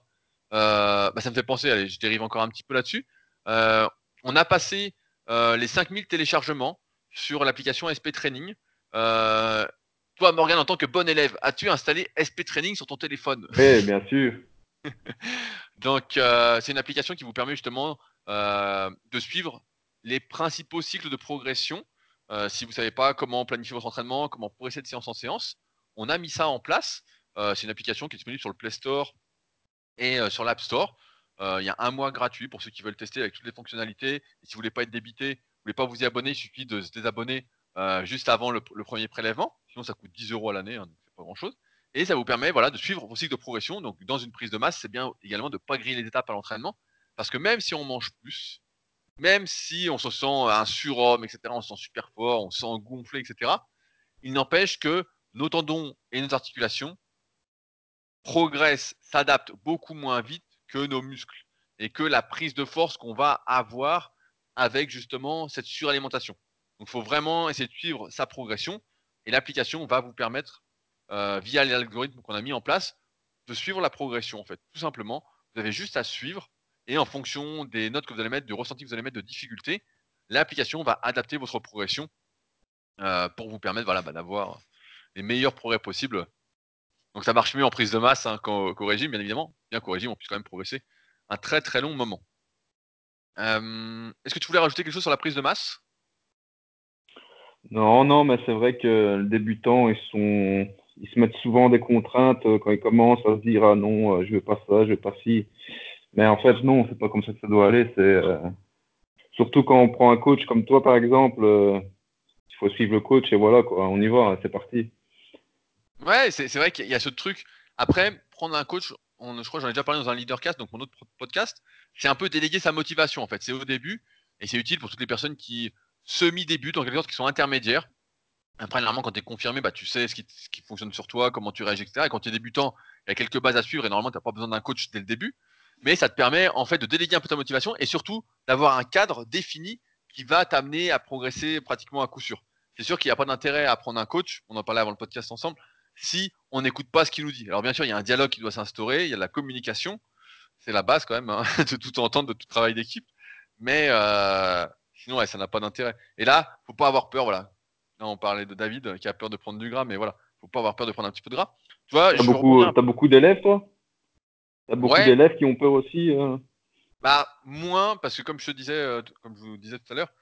[SPEAKER 1] Euh, bah, ça me fait penser, allez, je dérive encore un petit peu là-dessus. Euh, on a passé les 5000 téléchargements sur l'application SP Training. Toi, Morgan, en tant que bon élève, as-tu installé SP Training sur ton téléphone
[SPEAKER 2] Oui, bien sûr. [LAUGHS]
[SPEAKER 1] Donc, euh, c'est une application qui vous permet justement euh, de suivre les principaux cycles de progression. Euh, si vous ne savez pas comment planifier votre entraînement, comment progresser de séance en séance, on a mis ça en place. c'est une application qui est disponible sur le Play Store et sur l'App Store. Il y a un mois gratuit pour ceux qui veulent tester avec toutes les fonctionnalités. Et si vous ne voulez pas être débité, vous ne voulez pas vous y abonner, il suffit de se désabonner juste avant le, premier prélèvement ça coûte 10 euros à l'année, hein, c'est pas grand chose. Et ça vous permet voilà, de suivre vos cycles de progression. Donc dans une prise de masse, c'est bien également de ne pas griller les étapes à l'entraînement. Parce que même si on mange plus, même si on se sent un surhomme, etc., on se sent super fort, on se sent gonflé, etc., il n'empêche que nos tendons et nos articulations progressent, s'adaptent beaucoup moins vite que nos muscles et que la prise de force qu'on va avoir avec justement cette suralimentation. Donc il faut vraiment essayer de suivre sa progression et l'application va vous permettre, euh, via l'algorithme qu'on a mis en place, de suivre la progression, en fait. Tout simplement, vous avez juste à suivre et en fonction des notes que vous allez mettre, du ressenti que vous allez mettre de difficulté, l'application va adapter votre progression euh, pour vous permettre voilà, bah, d'avoir les meilleurs progrès possibles. Donc ça marche mieux en prise de masse hein, qu'au régime, bien évidemment. Bien qu'au régime, on puisse quand même progresser un très très long moment. Euh, est-ce que tu voulais rajouter quelque chose sur la prise de masse?
[SPEAKER 2] Non, non, mais c'est vrai que les débutants, ils se mettent souvent des contraintes euh, quand ils commencent à se dire ah non, je veux pas ça, je veux pas ci. Mais en fait, non, c'est pas comme ça que ça doit aller. C'est surtout quand on prend un coach comme toi, par exemple, euh, il faut suivre le coach et voilà, quoi, on y va, c'est parti.
[SPEAKER 1] Ouais, c'est vrai qu'il y a ce truc. Après, prendre un coach, je crois que j'en ai déjà parlé dans un leadercast, donc mon autre podcast, c'est un peu déléguer sa motivation, en fait. C'est au début, et c'est utile pour toutes les personnes qui semi-débutent, en quelque sorte, qui sont intermédiaires. Après, normalement, quand tu es confirmé, bah, tu sais ce qui, ce qui, fonctionne sur toi, comment tu réagis, etc. Et quand tu es débutant, il y a quelques bases à suivre, et normalement, tu n'as pas besoin d'un coach dès le début mais ça te permet en fait de déléguer un peu ta motivation et surtout d'avoir un cadre défini qui va t'amener à progresser pratiquement à coup sûr. C'est sûr qu'il n'y a pas d'intérêt à prendre un coach, on en parlait avant le podcast ensemble, si on n'écoute pas ce qu'il nous dit. Alors bien sûr, il y a un dialogue qui doit s'instaurer, il y a la communication, c'est la base quand même hein, [LAUGHS] de tout entendre, de tout travail d'équipe, mais euh, sinon ça n'a pas d'intérêt. Et là, faut pas avoir peur, voilà. Là, on parlait de David qui a peur de prendre du gras, mais voilà, faut pas avoir peur de prendre un petit peu de gras.
[SPEAKER 2] Tu vois, as beaucoup, as beaucoup d'élèves, toi? T'as beaucoup d'élèves qui ont peur aussi euh?
[SPEAKER 1] Bah, moins, parce que comme je te disais, euh, comme je vous disais tout à l'heure,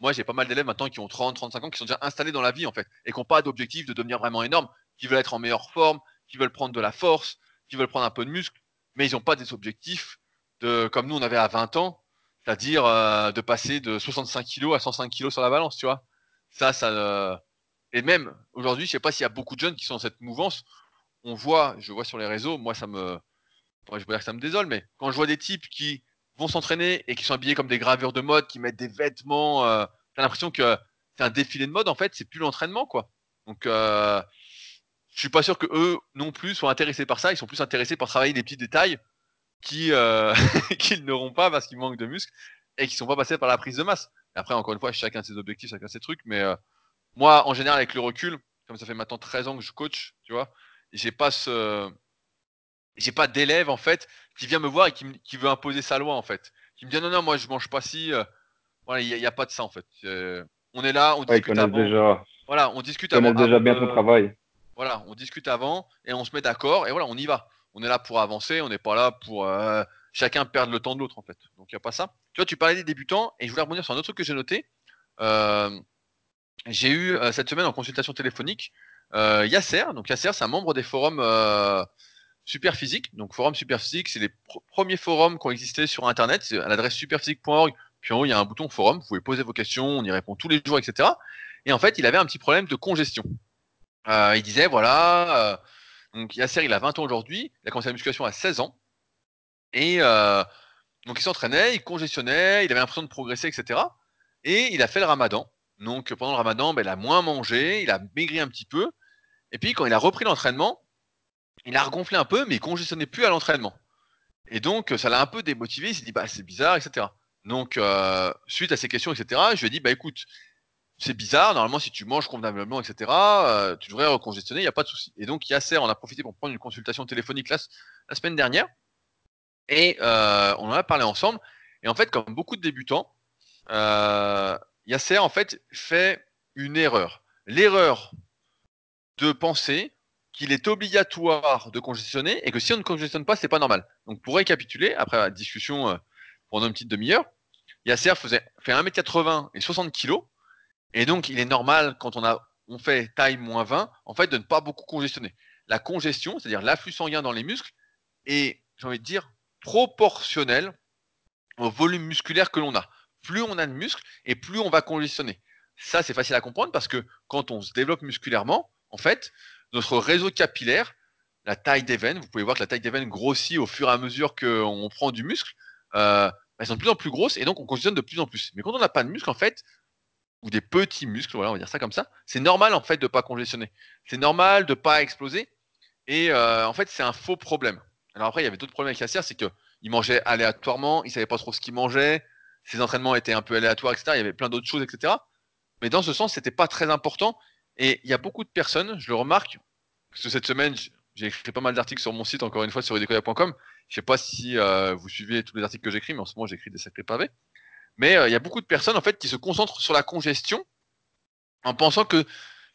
[SPEAKER 1] moi j'ai pas mal d'élèves maintenant qui ont 30, 35 ans, qui sont déjà installés dans la vie en fait, et qui n'ont pas d'objectif de devenir vraiment énorme, qui veulent être en meilleure forme, qui veulent prendre de la force, qui veulent prendre un peu de muscle, mais ils n'ont pas des objectifs de, comme nous on avait à 20 ans, c'est-à-dire euh, de passer de 65 kg à 105 kg sur la balance, tu vois. Ça, ça. Et même aujourd'hui, je sais pas s'il y a beaucoup de jeunes qui sont dans cette mouvance. On voit, je vois sur les réseaux, moi ça me, je dire que ça me désole, mais quand je vois des types qui vont s'entraîner et qui sont habillés comme des gravures de mode, qui mettent des vêtements, euh, j'ai l'impression que c'est un défilé de mode en fait, c'est plus l'entraînement quoi. Donc euh, je suis pas sûr que eux non plus soient intéressés par ça, ils sont plus intéressés par travailler des petits détails qui euh, [LAUGHS] qu'ils n'auront pas parce qu'ils manquent de muscles et qui sont pas passés par la prise de masse. après encore une fois, chacun ses objectifs, chacun ses trucs, mais euh, moi en général avec le recul, comme ça fait maintenant 13 ans que je coach, tu vois, j'ai pas ce j'ai pas d'élève en fait qui vient me voir et qui, qui, veut imposer sa loi en fait. Qui me dit non non moi je mange pas si. Euh, voilà il n'y a, pas de ça en fait. on est là, on discute avant.
[SPEAKER 2] Déjà.
[SPEAKER 1] Voilà on discute
[SPEAKER 2] avant. déjà bien ton travail.
[SPEAKER 1] Voilà on discute avant et on se met d'accord et voilà on y va. On est là pour avancer, on n'est pas là pour euh, chacun perdre le temps de l'autre en fait. Donc il n'y a pas ça. Tu vois tu parlais des débutants et je voulais rebondir sur un autre truc que j'ai noté. Euh, j'ai eu cette semaine en consultation téléphonique Yasser. Donc Yasser c'est un membre des forums Superphysique. Donc, forum Superphysique, c'est les premiers forums qui ont existé sur Internet. À l'adresse superphysique.org. Puis en haut, il y a un bouton forum. Vous pouvez poser vos questions, on y répond tous les jours, etc. Et en fait, il avait un petit problème de congestion. Euh, il disait, voilà, euh, donc Yasser, il a 20 ans aujourd'hui. Il a commencé la musculation à 16 ans. Et euh, donc, il s'entraînait, il congestionnait, il avait l'impression de progresser, etc. Et il a fait le ramadan. Donc, pendant le ramadan, ben, il a moins mangé, il a maigri un petit peu. Et puis, quand il a repris l'entraînement, il a regonflé un peu, mais il congestionnait plus à l'entraînement. Et donc, ça l'a un peu démotivé. Il s'est dit, bah, c'est bizarre, etc. Donc, euh, suite à ces questions, etc., je lui ai dit, bah, écoute, c'est bizarre. Normalement, si tu manges convenablement, etc., euh, tu devrais recongestionner, il n'y a pas de souci. Et donc, Yasser en a profité pour prendre une consultation téléphonique la, semaine dernière. Et euh, on en a parlé ensemble. Et en fait, comme beaucoup de débutants, Yasser, en fait, fait une erreur. L'erreur de penser qu'il est obligatoire de congestionner et que si on ne congestionne pas, c'est pas normal. Donc pour récapituler, après la discussion euh, pendant une petite demi-heure, Yasser faisait, fait 1m80 et 60 kg. Et donc il est normal quand on a on fait taille moins 20, en fait, de ne pas beaucoup congestionner. La congestion, c'est-à-dire l'afflux sanguin dans les muscles, est, j'ai envie de dire, proportionnel au volume musculaire que l'on a. Plus on a de muscles et plus on va congestionner. Ça, c'est facile à comprendre parce que quand on se développe musculairement, en fait, notre réseau capillaire, la taille des veines, vous pouvez voir que la taille des veines grossit au fur et à mesure qu'on prend du muscle. Euh, elles sont de plus en plus grosses et donc on conditionne de plus en plus. Mais quand on n'a pas de muscle, en fait, ou des petits muscles, voilà, on va dire ça comme ça, c'est normal en fait de ne pas congestionner. C'est normal de ne pas exploser. Et euh, en fait, c'est un faux problème. Alors après, il y avait d'autres problèmes avec Yassir, c'est qu'il mangeait aléatoirement, il savait pas trop ce qu'il mangeait, ses entraînements étaient un peu aléatoires, etc. Il y avait plein d'autres choses, etc. Mais dans ce sens, c'était pas très important. Et il y a beaucoup de personnes, je le remarque, parce que cette semaine, j'ai écrit pas mal d'articles sur mon site, encore une fois, sur idecoya.com. Je sais pas si euh, vous suivez tous les articles que j'écris, mais en ce moment, j'écris des sacrés pavés. Mais euh, il y a beaucoup de personnes en fait qui se concentrent sur la congestion en pensant que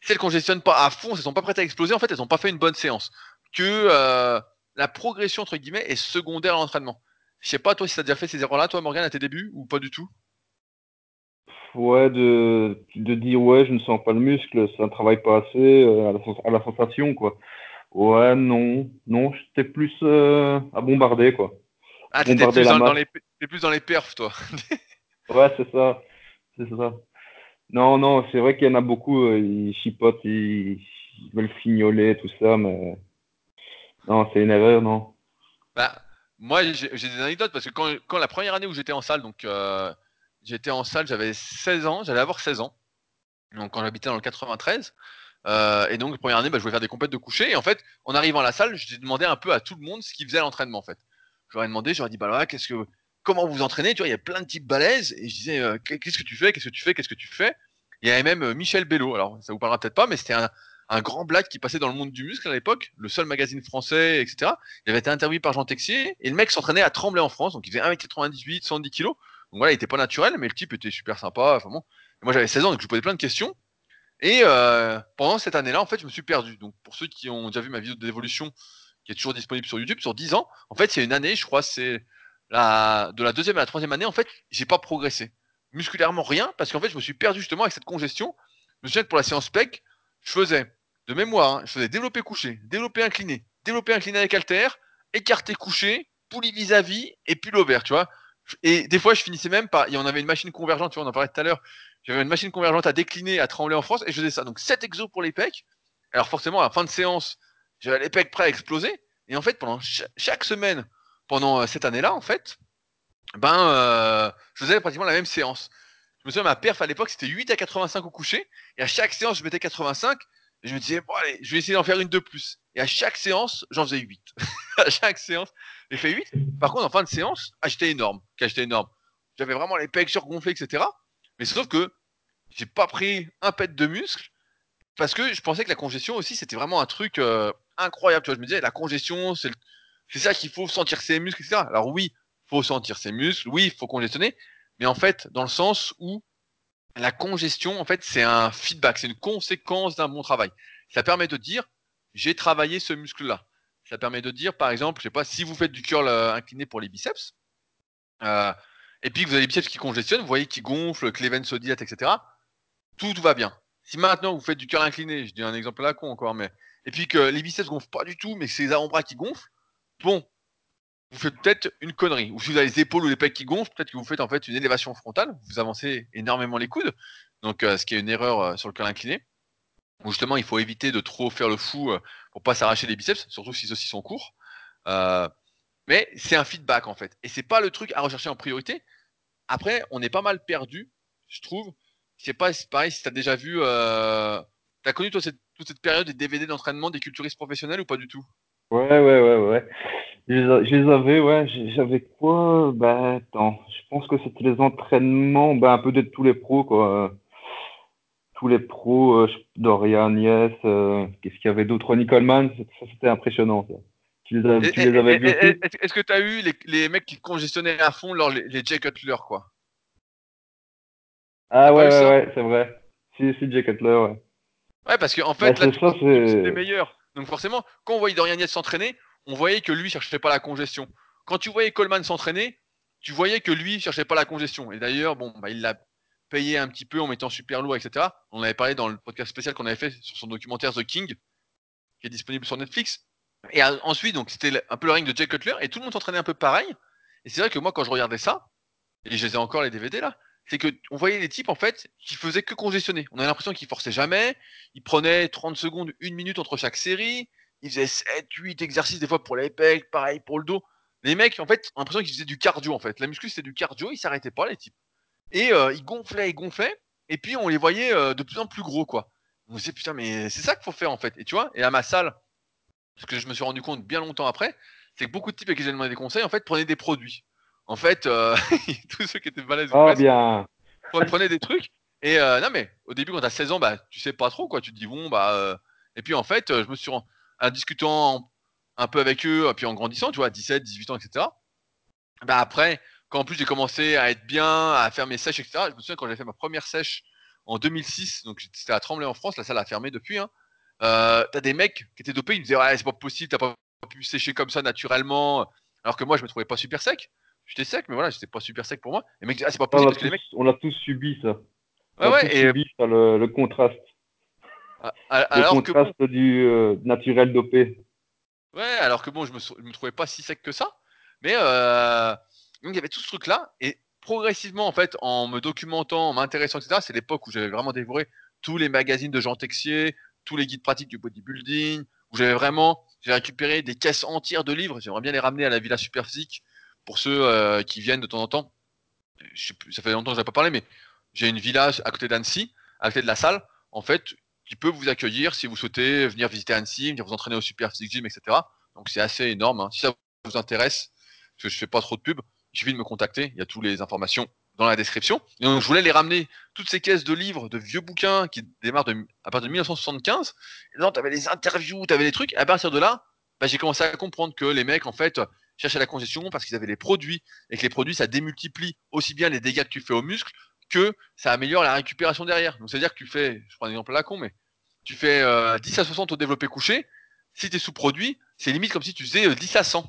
[SPEAKER 1] si elles congestionnent pas à fond, si elles sont pas prêtes à exploser, en fait, elles n'ont pas fait une bonne séance. Que euh, la progression entre guillemets est secondaire à l'entraînement. Je sais pas toi si tu as déjà fait ces erreurs-là, toi Morgan, à tes débuts ou pas du tout?
[SPEAKER 2] Ouais, de, de dire ouais, je ne sens pas le muscle, ça ne travaille pas assez euh, à, la, à, la, sensation, quoi. Ouais, non, non, j'étais plus euh, à bombarder, quoi.
[SPEAKER 1] Ah, t'étais plus, dans, dans les, plus dans les perfs, toi. [LAUGHS]
[SPEAKER 2] ouais, c'est ça, c'est ça. Non, non, c'est vrai qu'il y en a beaucoup, euh, ils chipotent, ils, veulent fignoler, tout ça, mais non, c'est une erreur, non.
[SPEAKER 1] Bah, moi, j'ai des anecdotes parce que quand, quand, la première année où j'étais en salle, donc euh, j'étais en salle, j'avais 16 ans, j'allais avoir 16 ans, donc quand j'habitais dans le 93. Euh, et donc, la première année, bah, je voulais faire des compètes de coucher. Et en fait, en arrivant à la salle, j'ai demandé un peu à tout le monde ce qu'ils faisait à l'entraînement, en fait. J'aurais demandé, j'aurais dit, bah là, qu'est-ce que, comment vous entraînez Tu vois, il y a plein de types balèzes. Et je disais, euh, qu'est-ce que tu fais Qu'est-ce que tu fais Qu'est-ce que tu fais? Il y avait même euh, Michel Bello. Alors, ça vous parlera peut-être pas, mais c'était un, grand black qui passait dans le monde du muscle à l'époque, le seul magazine français, etc. Il avait été interviewé par Jean Texier. Et le mec s'entraînait à Trembler en France. Donc, il faisait 1m98, 110 kg. Donc voilà, il était pas naturel, mais le type était super sympa. Enfin bon. moi, j'avais 16 ans, donc je posais plein de questions. Et euh, pendant cette année-là, en fait, je me suis perdu. Donc, pour ceux qui ont déjà vu ma vidéo d'évolution, qui est toujours disponible sur YouTube, sur 10 ans, en fait, a une année, je crois, c'est de la deuxième à la troisième année, en fait, j'ai pas progressé. Musculairement, rien, parce qu'en fait, je me suis perdu justement avec cette congestion. Je me souviens que pour la séance PEC, je faisais, de mémoire, hein, je faisais développer couché, développer incliné, développer incliné avec halter, écarté couché, poulie vis-à-vis, et puis l'ovaire, tu vois. Et des fois, je finissais même par, il y en avait une machine convergente, tu vois, on en parlait tout à l'heure, j'avais une machine convergente à décliner, à trembler en France, et je faisais ça. Donc 7 exos pour les pecs. Alors forcément, à la fin de séance, j'avais les pecs prêts à exploser. Et en fait, pendant chaque semaine, pendant euh, cette année-là, en fait, ben, euh, je faisais pratiquement la même séance. Je me souviens, ma perf à l'époque, c'était 8 à 85 au coucher. Et à chaque séance, je mettais 85. Et je me disais, bon, allez, je vais essayer d'en faire une de plus. Et à chaque séance, j'en faisais 8. [LAUGHS] à chaque séance, j'ai fait 8. Par contre, en fin de séance, ah, j'étais énorme. Énorme. J'avais vraiment les pecs surgonflés, etc. Mais sauf que j'ai pas pris un pet de muscle parce que je pensais que la congestion aussi c'était vraiment un truc euh, incroyable. Tu vois, je me disais la congestion c'est ça qu'il faut sentir ses muscles, etc. Alors oui, faut sentir ses muscles, oui, il faut congestionner, mais en fait dans le sens où la congestion en fait c'est un feedback, c'est une conséquence d'un bon travail. Ça permet de dire j'ai travaillé ce muscle là. Ça permet de dire par exemple, je sais pas si vous faites du curl euh, incliné pour les biceps. Euh, et puis que vous avez les biceps qui congestionnent, vous voyez qui gonflent, que les veines se dilatent, etc tout, va bien. Si maintenant vous faites du cœur incliné, je dis un exemple là con encore, mais et puis que les biceps gonflent pas du tout, mais que c'est les avant-bras qui gonflent, bon, vous faites peut-être une connerie. Ou si vous avez les épaules ou les pecs qui gonflent, peut-être que vous faites en fait une élévation frontale, vous avancez énormément les coudes, donc euh, ce qui est une erreur euh, sur le cœur incliné. Ou justement, il faut éviter de trop faire le fou euh, pour pas s'arracher les biceps, surtout si ceux-ci sont courts. mais c'est un feedback en fait, et c'est pas le truc à rechercher en priorité. Après, on est pas mal perdu, je trouve, sais pas, c'est pareil, si tu as déjà vu. Euh... Tu as connu toute cette période des DVD d'entraînement des culturistes professionnels ou pas du tout?
[SPEAKER 2] Ouais, ouais, ouais, ouais. Je les, avais, ouais. J'avais quoi Bah, attends, je pense que c'était les entraînements, bah, un peu de tous les pros, quoi. Tous les pros, euh, Dorian, Yes, euh, qu'est-ce qu'il y avait d'autre? Ronnie Coleman, ça c'était impressionnant, ça.
[SPEAKER 1] Tu les, avais, tu les avais vus Est-ce que tu as eu les, les, mecs qui congestionnaient à fond, les, les Jay Cutler, quoi?
[SPEAKER 2] Ah ouais, ouais, ouais, c'est vrai. Si, si, Jay Cutler, ouais.
[SPEAKER 1] Ouais, parce qu'en en fait, bah, là, c'était meilleur. Donc forcément, quand on voyait Dorian Yates s'entraîner, on voyait que lui cherchait pas la congestion. Quand tu voyais Coleman s'entraîner, tu voyais que lui cherchait pas la congestion. Et d'ailleurs, bon, bah, il l'a payé un petit peu en mettant super lourd, etc. On avait parlé dans le podcast spécial qu'on avait fait sur son documentaire The King, qui est disponible sur Netflix. Et ensuite, donc, c'était un peu le ring de Jay Cutler, et tout le monde s'entraînait un peu pareil. Et c'est vrai que moi, quand je regardais ça, et je les ai encore les DVD là, c'est que on voyait des types en fait qui faisaient que congestionner. On avait l'impression qu'ils forçaient jamais, ils prenaient 30 secondes, une minute entre chaque série, ils faisaient 7, 8 exercices des fois pour les pecs, pareil pour le dos. Les mecs en fait, on a l'impression qu'ils faisaient du cardio en fait. La muscu c'était du cardio, ils s'arrêtaient pas les types. Et euh, ils gonflaient, ils gonflaient, et puis on les voyait euh, de plus en plus gros quoi. On se disait putain mais c'est ça qu'il faut faire en fait. Et tu vois, et à ma salle, ce que je me suis rendu compte bien longtemps après, c'est que beaucoup de types à qui j'ai demandé des conseils en fait prenaient des produits. En fait, euh, [LAUGHS] tous ceux qui étaient balèzes
[SPEAKER 2] oh, bien.
[SPEAKER 1] prenaient des trucs. Et euh, non, mais au début, quand t'as 16 ans, bah, tu sais pas trop, quoi. Tu te dis, bon, bah. Euh... Et puis, en fait, je me suis. En, en discutant un peu avec eux, puis en grandissant, tu vois, 17, 18 ans, etc. Bah, après, quand en plus j'ai commencé à être bien, à faire mes sèches, etc. Je me souviens quand j'ai fait ma première sèche en 2006, donc c'était à Tremblay en France, la salle a fermé depuis. Hein. Euh, t'as des mecs qui étaient dopés, ils me disaient ouais c'est pas possible, t'as pas pu sécher comme ça naturellement, alors que moi je me trouvais pas super sec. J'étais sec, mais voilà, j'étais pas super sec pour moi. Et mecs ah, c'est pas possible.
[SPEAKER 2] On, a tous, subi ça.
[SPEAKER 1] Ouais, on a ouais,
[SPEAKER 2] tous subi ça, le, contraste.
[SPEAKER 1] Ah, le
[SPEAKER 2] contraste du euh, naturel dopé.
[SPEAKER 1] Ouais, alors que bon, je me, me trouvais pas si sec que ça. Mais euh, donc il y avait tout ce truc-là. Et progressivement, en fait, en me documentant, en m'intéressant, etc., c'est l'époque où j'avais vraiment dévoré tous les magazines de Jean Texier, tous les guides pratiques du bodybuilding, où j'avais vraiment, j'ai récupéré des caisses entières de livres. J'aimerais bien les ramener à la Villa Superphysique pour ceux euh, qui viennent de temps en temps. Je sais plus, ça fait longtemps que je n'ai pas parlé, mais j'ai une villa à côté d'Annecy, à côté de la salle, en fait, qui peut vous accueillir si vous souhaitez venir visiter Annecy, venir vous entraîner au Super Physique Gym, etc. Donc c'est assez énorme. Hein. Si ça vous intéresse, parce que je fais pas trop de pub, il suffit de me contacter. Il y a toutes les informations dans la description. Et donc je voulais les ramener toutes ces caisses de livres, de vieux bouquins qui démarrent de, à partir de 1975. Et là, tu avais interviews, tu avais trucs. Et à partir de là, bah, j'ai commencé à comprendre que les mecs, en fait, cherchaient la congestion parce qu'ils avaient les produits et que les produits, ça démultiplie aussi bien les dégâts que tu fais aux muscles que ça améliore la récupération derrière. Donc c'est-à-dire que tu fais, je prends un exemple à la con, mais tu fais 10 euh, à 60 au développé couché, si tu es sous-produit, c'est limite comme si tu faisais 10 euh, à 100.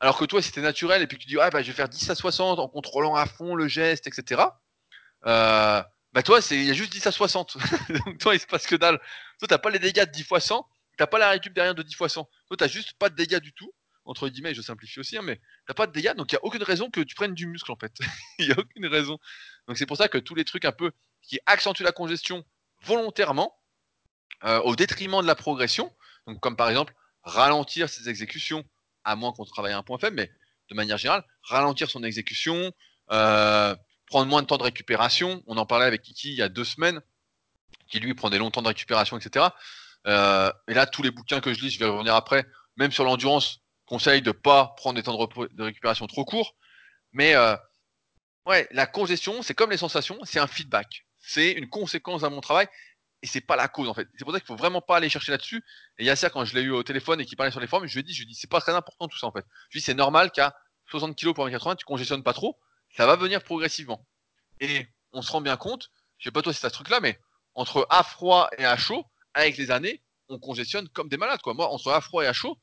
[SPEAKER 1] Alors que toi, si tu naturel et puis que tu dis, ah, bah, je vais faire 10 à 60 en contrôlant à fond le geste, etc., euh, bah toi, il y a juste 10 à 60. [LAUGHS] Donc toi, il se passe que dalle. Toi, t'as pas les dégâts de 10 fois 100, t'as pas la récup derrière de 10 fois 100. Toi, t'as juste pas de dégâts du tout. Entre guillemets, je simplifie aussi, hein, mais t'as pas de dégâts, donc il n'y a aucune raison que tu prennes du muscle en fait. [LAUGHS] Il n'y a aucune raison. Donc c'est pour ça que tous les trucs un peu qui accentuent la congestion volontairement, euh, au détriment de la progression. Comme par exemple, ralentir ses exécutions, à moins qu'on travaille à un point faible, mais de manière générale, ralentir son exécution, euh, prendre moins de temps de récupération. On en parlait avec Kiki il y a deux semaines, qui lui prend des longs temps de récupération, etc. Euh, et là, tous les bouquins que je lis, je vais revenir après, même sur l'endurance, conseille de pas prendre des temps de, récupération trop courts. Mais ouais, la congestion, c'est comme les sensations, c'est un feedback. C'est une conséquence à mon travail et c'est pas la cause en fait. C'est pour ça qu'il faut vraiment pas aller chercher là-dessus. Et Yasser, quand je l'ai eu au téléphone et qu'il parlait sur les formes, je lui ai dit, je lui ai c'est pas très important tout ça en fait. Je lui ai dit, c'est normal qu'à 60 kg pour 1,80, tu congestionnes pas trop, ça va venir progressivement. Et on se rend bien compte, je sais pas toi si c'est ce truc là, mais entre à froid et à chaud, avec les années, on congestionne comme des malades quoi. Moi, entre à froid et à chaud,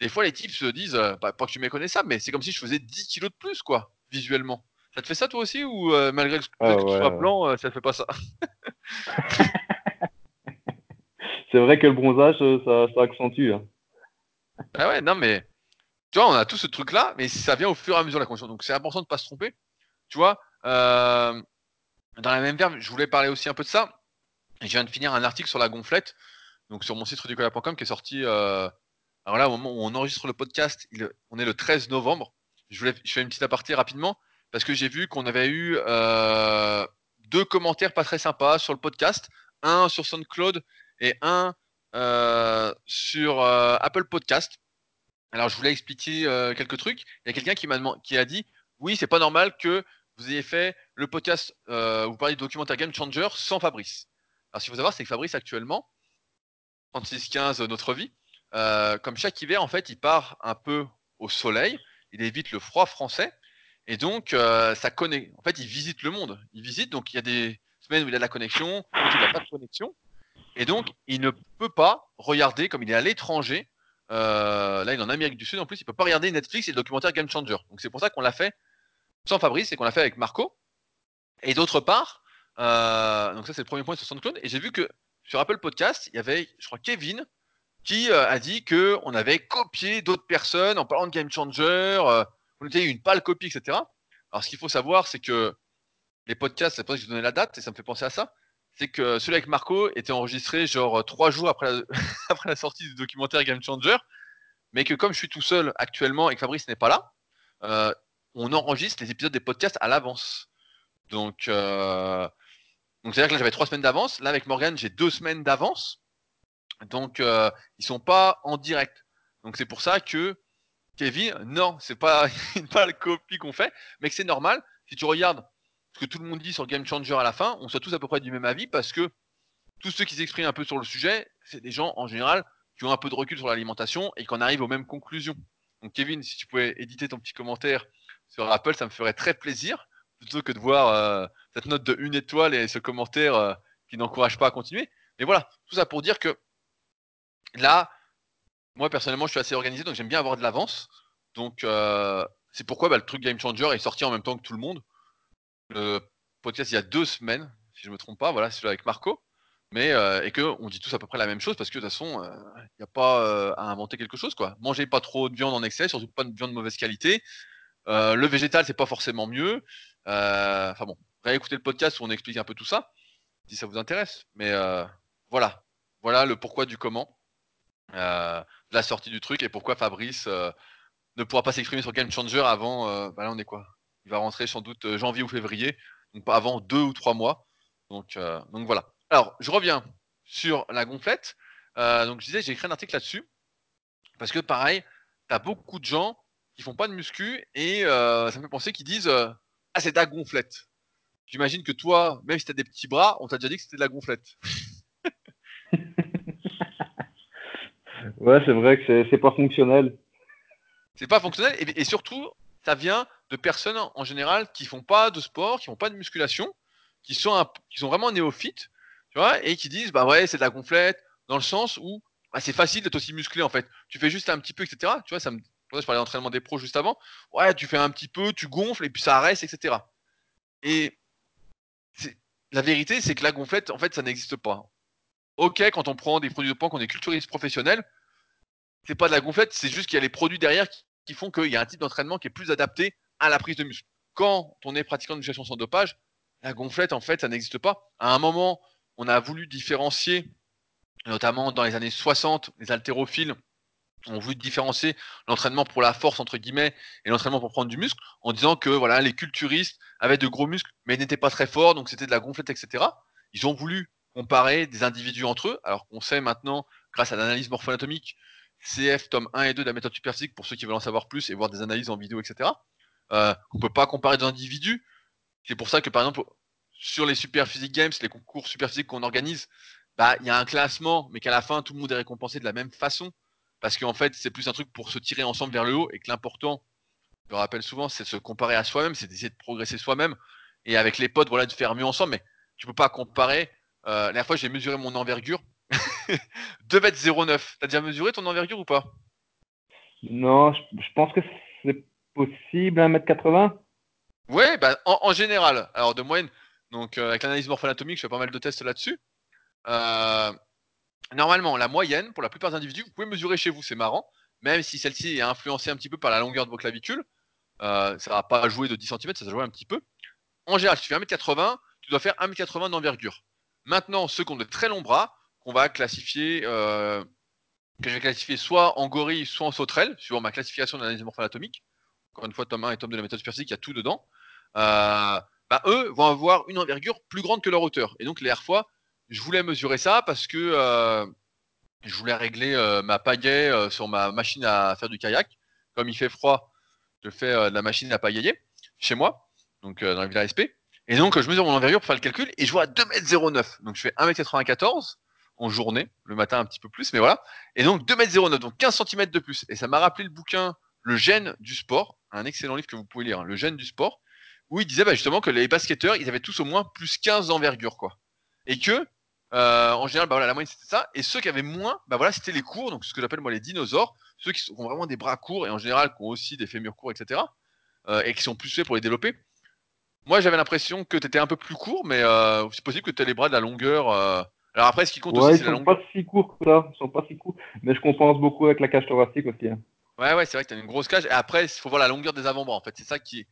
[SPEAKER 1] des fois les types se disent, euh, pas, que tu méconnais ça, mais c'est comme si je faisais 10 kg de plus quoi, visuellement. Ça te fait ça toi aussi ou euh, malgré que, ah tu sois blanc, euh, ça te fait pas ça? [LAUGHS]
[SPEAKER 2] C'est vrai que le bronzage, ça, accentue. Hein.
[SPEAKER 1] Ah ouais, non, mais tu vois, on a tout ce truc-là, mais ça vient au fur et à mesure de la conscience. Donc c'est important de ne pas se tromper. Tu vois, euh, dans la même verbe, je voulais parler aussi un peu de ça. Et je viens de finir un article sur la gonflette, donc sur mon site rudicola.com qui est sorti. Euh, alors là, au moment où on enregistre le podcast, on est le 13 novembre. Je, voulais, je fais une petite aparté rapidement parce que j'ai vu qu'on avait eu deux commentaires pas très sympas sur le podcast, un sur SoundCloud et un euh, sur euh, Apple Podcast. Alors je voulais expliquer euh, quelques trucs. Il y a quelqu'un qui qui a dit oui c'est pas normal que vous ayez fait le podcast vous parlez de documentaire Game Changer sans Fabrice. Alors qu'il faut savoir c'est que Fabrice actuellement 36-15 notre vie comme chaque hiver en fait il part un peu au soleil il évite le froid français et donc, ça connaît. En fait, il visite le monde. Il visite, donc il y a des semaines où il a de la connexion, où il n'a pas de connexion. Et donc, il ne peut pas regarder, comme il est à l'étranger, euh, là il est en Amérique du Sud en plus, il ne peut pas regarder Netflix et le documentaire Game Changer. Donc c'est pour ça qu'on l'a fait sans Fabrice et qu'on l'a fait avec Marco. Et d'autre part, euh, donc ça c'est le premier point sur SoundCloud, et j'ai vu que sur Apple Podcast, il y avait, je crois, Kevin qui euh, a dit qu'on avait copié d'autres personnes en parlant de Game Changer, on était une pâle copie, etc. Alors ce qu'il faut savoir, c'est que les podcasts, c'est pour ça que je donné la date, et ça me fait penser à ça c'est que celui avec Marco était enregistré genre trois jours [LAUGHS] après la, sortie du documentaire Game Changer, mais que comme je suis tout seul actuellement et que Fabrice n'est pas là, euh, on enregistre les épisodes des podcasts à l'avance. Donc, euh, donc c'est-à-dire que là j'avais trois semaines d'avance. Là avec Morgan j'ai deux semaines d'avance. Donc euh, ils sont pas en direct. Donc c'est pour ça que Kevin, non, c'est pas [LAUGHS] pas la copie qu'on fait, mais que c'est normal. Si tu regardes que tout le monde dit sur Game Changer à la fin, on soit tous à peu près du même avis parce que tous ceux qui s'expriment un peu sur le sujet, c'est des gens en général qui ont un peu de recul sur l'alimentation et qui en arrivent aux mêmes conclusions. Donc Kevin, si tu pouvais éditer ton petit commentaire sur Apple, ça me ferait très plaisir, plutôt que de voir euh, cette note de une étoile et ce commentaire euh, qui n'encourage pas à continuer. Mais voilà, tout ça pour dire que là, moi personnellement, je suis assez organisé, donc j'aime bien avoir de l'avance. Donc euh, c'est pourquoi bah, le truc Game Changer est sorti en même temps que tout le monde. Le podcast il y a deux semaines, si je me trompe pas, voilà, c'est avec Marco. Mais et que on dit tous à peu près la même chose parce que de toute façon, il n'y a pas à inventer quelque chose quoi. Mangez pas trop de viande en excès, surtout pas de viande de mauvaise qualité. le végétal c'est pas forcément mieux. Enfin bon, réécoutez le podcast où on explique un peu tout ça, si ça vous intéresse. Mais voilà, voilà le pourquoi du comment, la sortie du truc et pourquoi Fabrice ne pourra pas s'exprimer sur Game Changer avant. bah là on est quoi? Il va rentrer sans doute janvier ou février, donc pas avant deux ou trois mois. Donc, voilà. Alors, je reviens sur la gonflette. Euh, donc, je disais, j'ai écrit un article là-dessus. Parce que, pareil, tu as beaucoup de gens qui font pas de muscu et euh, ça me fait penser qu'ils disent euh, Ah, c'est de la gonflette. J'imagine que toi, même si tu as des petits bras, on t'a déjà dit que c'était de la gonflette. [LAUGHS]
[SPEAKER 2] ouais, c'est vrai que c'est pas fonctionnel.
[SPEAKER 1] C'est pas fonctionnel et, surtout, ça vient de personnes en général qui font pas de sport, qui font pas de musculation, qui sont, qui sont vraiment néophytes tu vois, et qui disent bah ouais c'est de la gonflette dans le sens où bah, c'est facile d'être aussi musclé en fait. Tu fais juste un petit peu, etc. Tu vois, ça me, je parlais d'entraînement des pros juste avant. Ouais, tu fais un petit peu, tu gonfles et puis ça reste, etc. Et la vérité, c'est que la gonflette, en fait, ça n'existe pas. Ok, quand on prend des produits de poids, qu'on est culturiste professionnel, c'est pas de la gonflette, c'est juste qu'il y a les produits derrière qui, font qu'il y a un type d'entraînement qui est plus adapté à la prise de muscle. Quand on est pratiquant de musculation sans dopage, la gonflette, en fait, ça n'existe pas. À un moment, on a voulu différencier, notamment dans les années 60, les haltérophiles ont voulu différencier l'entraînement pour la force entre guillemets et l'entraînement pour prendre du muscle en disant que voilà les culturistes avaient de gros muscles mais n'étaient pas très forts donc c'était de la gonflette etc. Ils ont voulu comparer des individus entre eux alors qu'on sait maintenant grâce à l'analyse morpho-anatomique CF tome 1 et 2 de la méthode superphysique pour ceux qui veulent en savoir plus et voir des analyses en vidéo etc. Euh, on peut pas comparer des individus c'est pour ça que par exemple sur les Super Physique Games, les concours Super Physique qu'on organise, bah, il y a un classement, mais qu'à la fin, tout le monde est récompensé de la même façon. Parce qu'en fait, c'est plus un truc pour se tirer ensemble vers le haut et que l'important, je le rappelle souvent, c'est de se comparer à soi-même, c'est d'essayer de progresser soi-même. Et avec les potes, voilà, de faire mieux ensemble. Mais tu peux pas comparer. Euh, la dernière fois, j'ai mesuré mon envergure. 2m09. T'as déjà mesuré ton envergure ou pas?
[SPEAKER 2] Non, je, pense que c'est possible, 1m80.
[SPEAKER 1] Ouais, bah, en, en, général. Alors, de moyenne, donc euh, avec l'analyse morpho-anatomique, je fais pas mal de tests là-dessus. Euh, normalement, la moyenne, pour la plupart des individus, vous pouvez mesurer chez vous, c'est marrant, même si celle-ci est influencée un petit peu par la longueur de vos clavicules. Euh, ça va pas jouer de 10 cm, ça va jouer un petit peu. En général, si tu fais 1m80, tu dois faire 1m80 d'envergure. Maintenant, ceux qui ont de très longs bras, qu'on va classifier, que je vais classifier soit en gorille, soit en sauterelle, suivant ma classification d'analyse morpho-anatomique. Encore une fois, tome 1 et tome de la méthode superphysique, il y a tout dedans. Euh, bah, eux vont avoir une envergure plus grande que leur hauteur. Et donc, les fois, je voulais mesurer ça parce que euh, je voulais régler euh, ma pagaie euh, sur ma machine à faire du kayak. Comme il fait froid, je fais de la machine à pagayer chez moi, donc dans la villa SP. Et donc, je mesure mon envergure pour faire le calcul et je vois 2m09. Donc, je fais 1m94 en journée, le matin un petit peu plus, mais voilà. Et donc, 2m09, donc 15 cm de plus. Et ça m'a rappelé le bouquin Le gène du sport, un excellent livre que vous pouvez lire, hein, Le gène du sport où il disait bah, justement que les basketteurs, ils avaient tous au moins plus 15 d'envergure, quoi. Et que, euh, en général, bah, voilà, la moyenne c'était ça. Et ceux qui avaient moins, bah voilà, c'était les courts, donc ce que j'appelle moi les dinosaures, ceux qui ont vraiment des bras courts et en général qui ont aussi des fémurs courts, etc. Euh, et qui sont plus faits pour les développer. Moi, j'avais l'impression que tu étais un peu plus court, mais euh, c'est possible que tu aies les bras de la longueur. Alors après, ce qui compte aussi, c'est la longueur.
[SPEAKER 2] Ils sont pas si courts que ça, ils sont pas si courts, mais je compense beaucoup avec la cage thoracique aussi. Hein.
[SPEAKER 1] Ouais, ouais, c'est vrai que tu as une grosse cage. Et après, il faut voir la longueur des avant-bras. En fait, c'est ça qui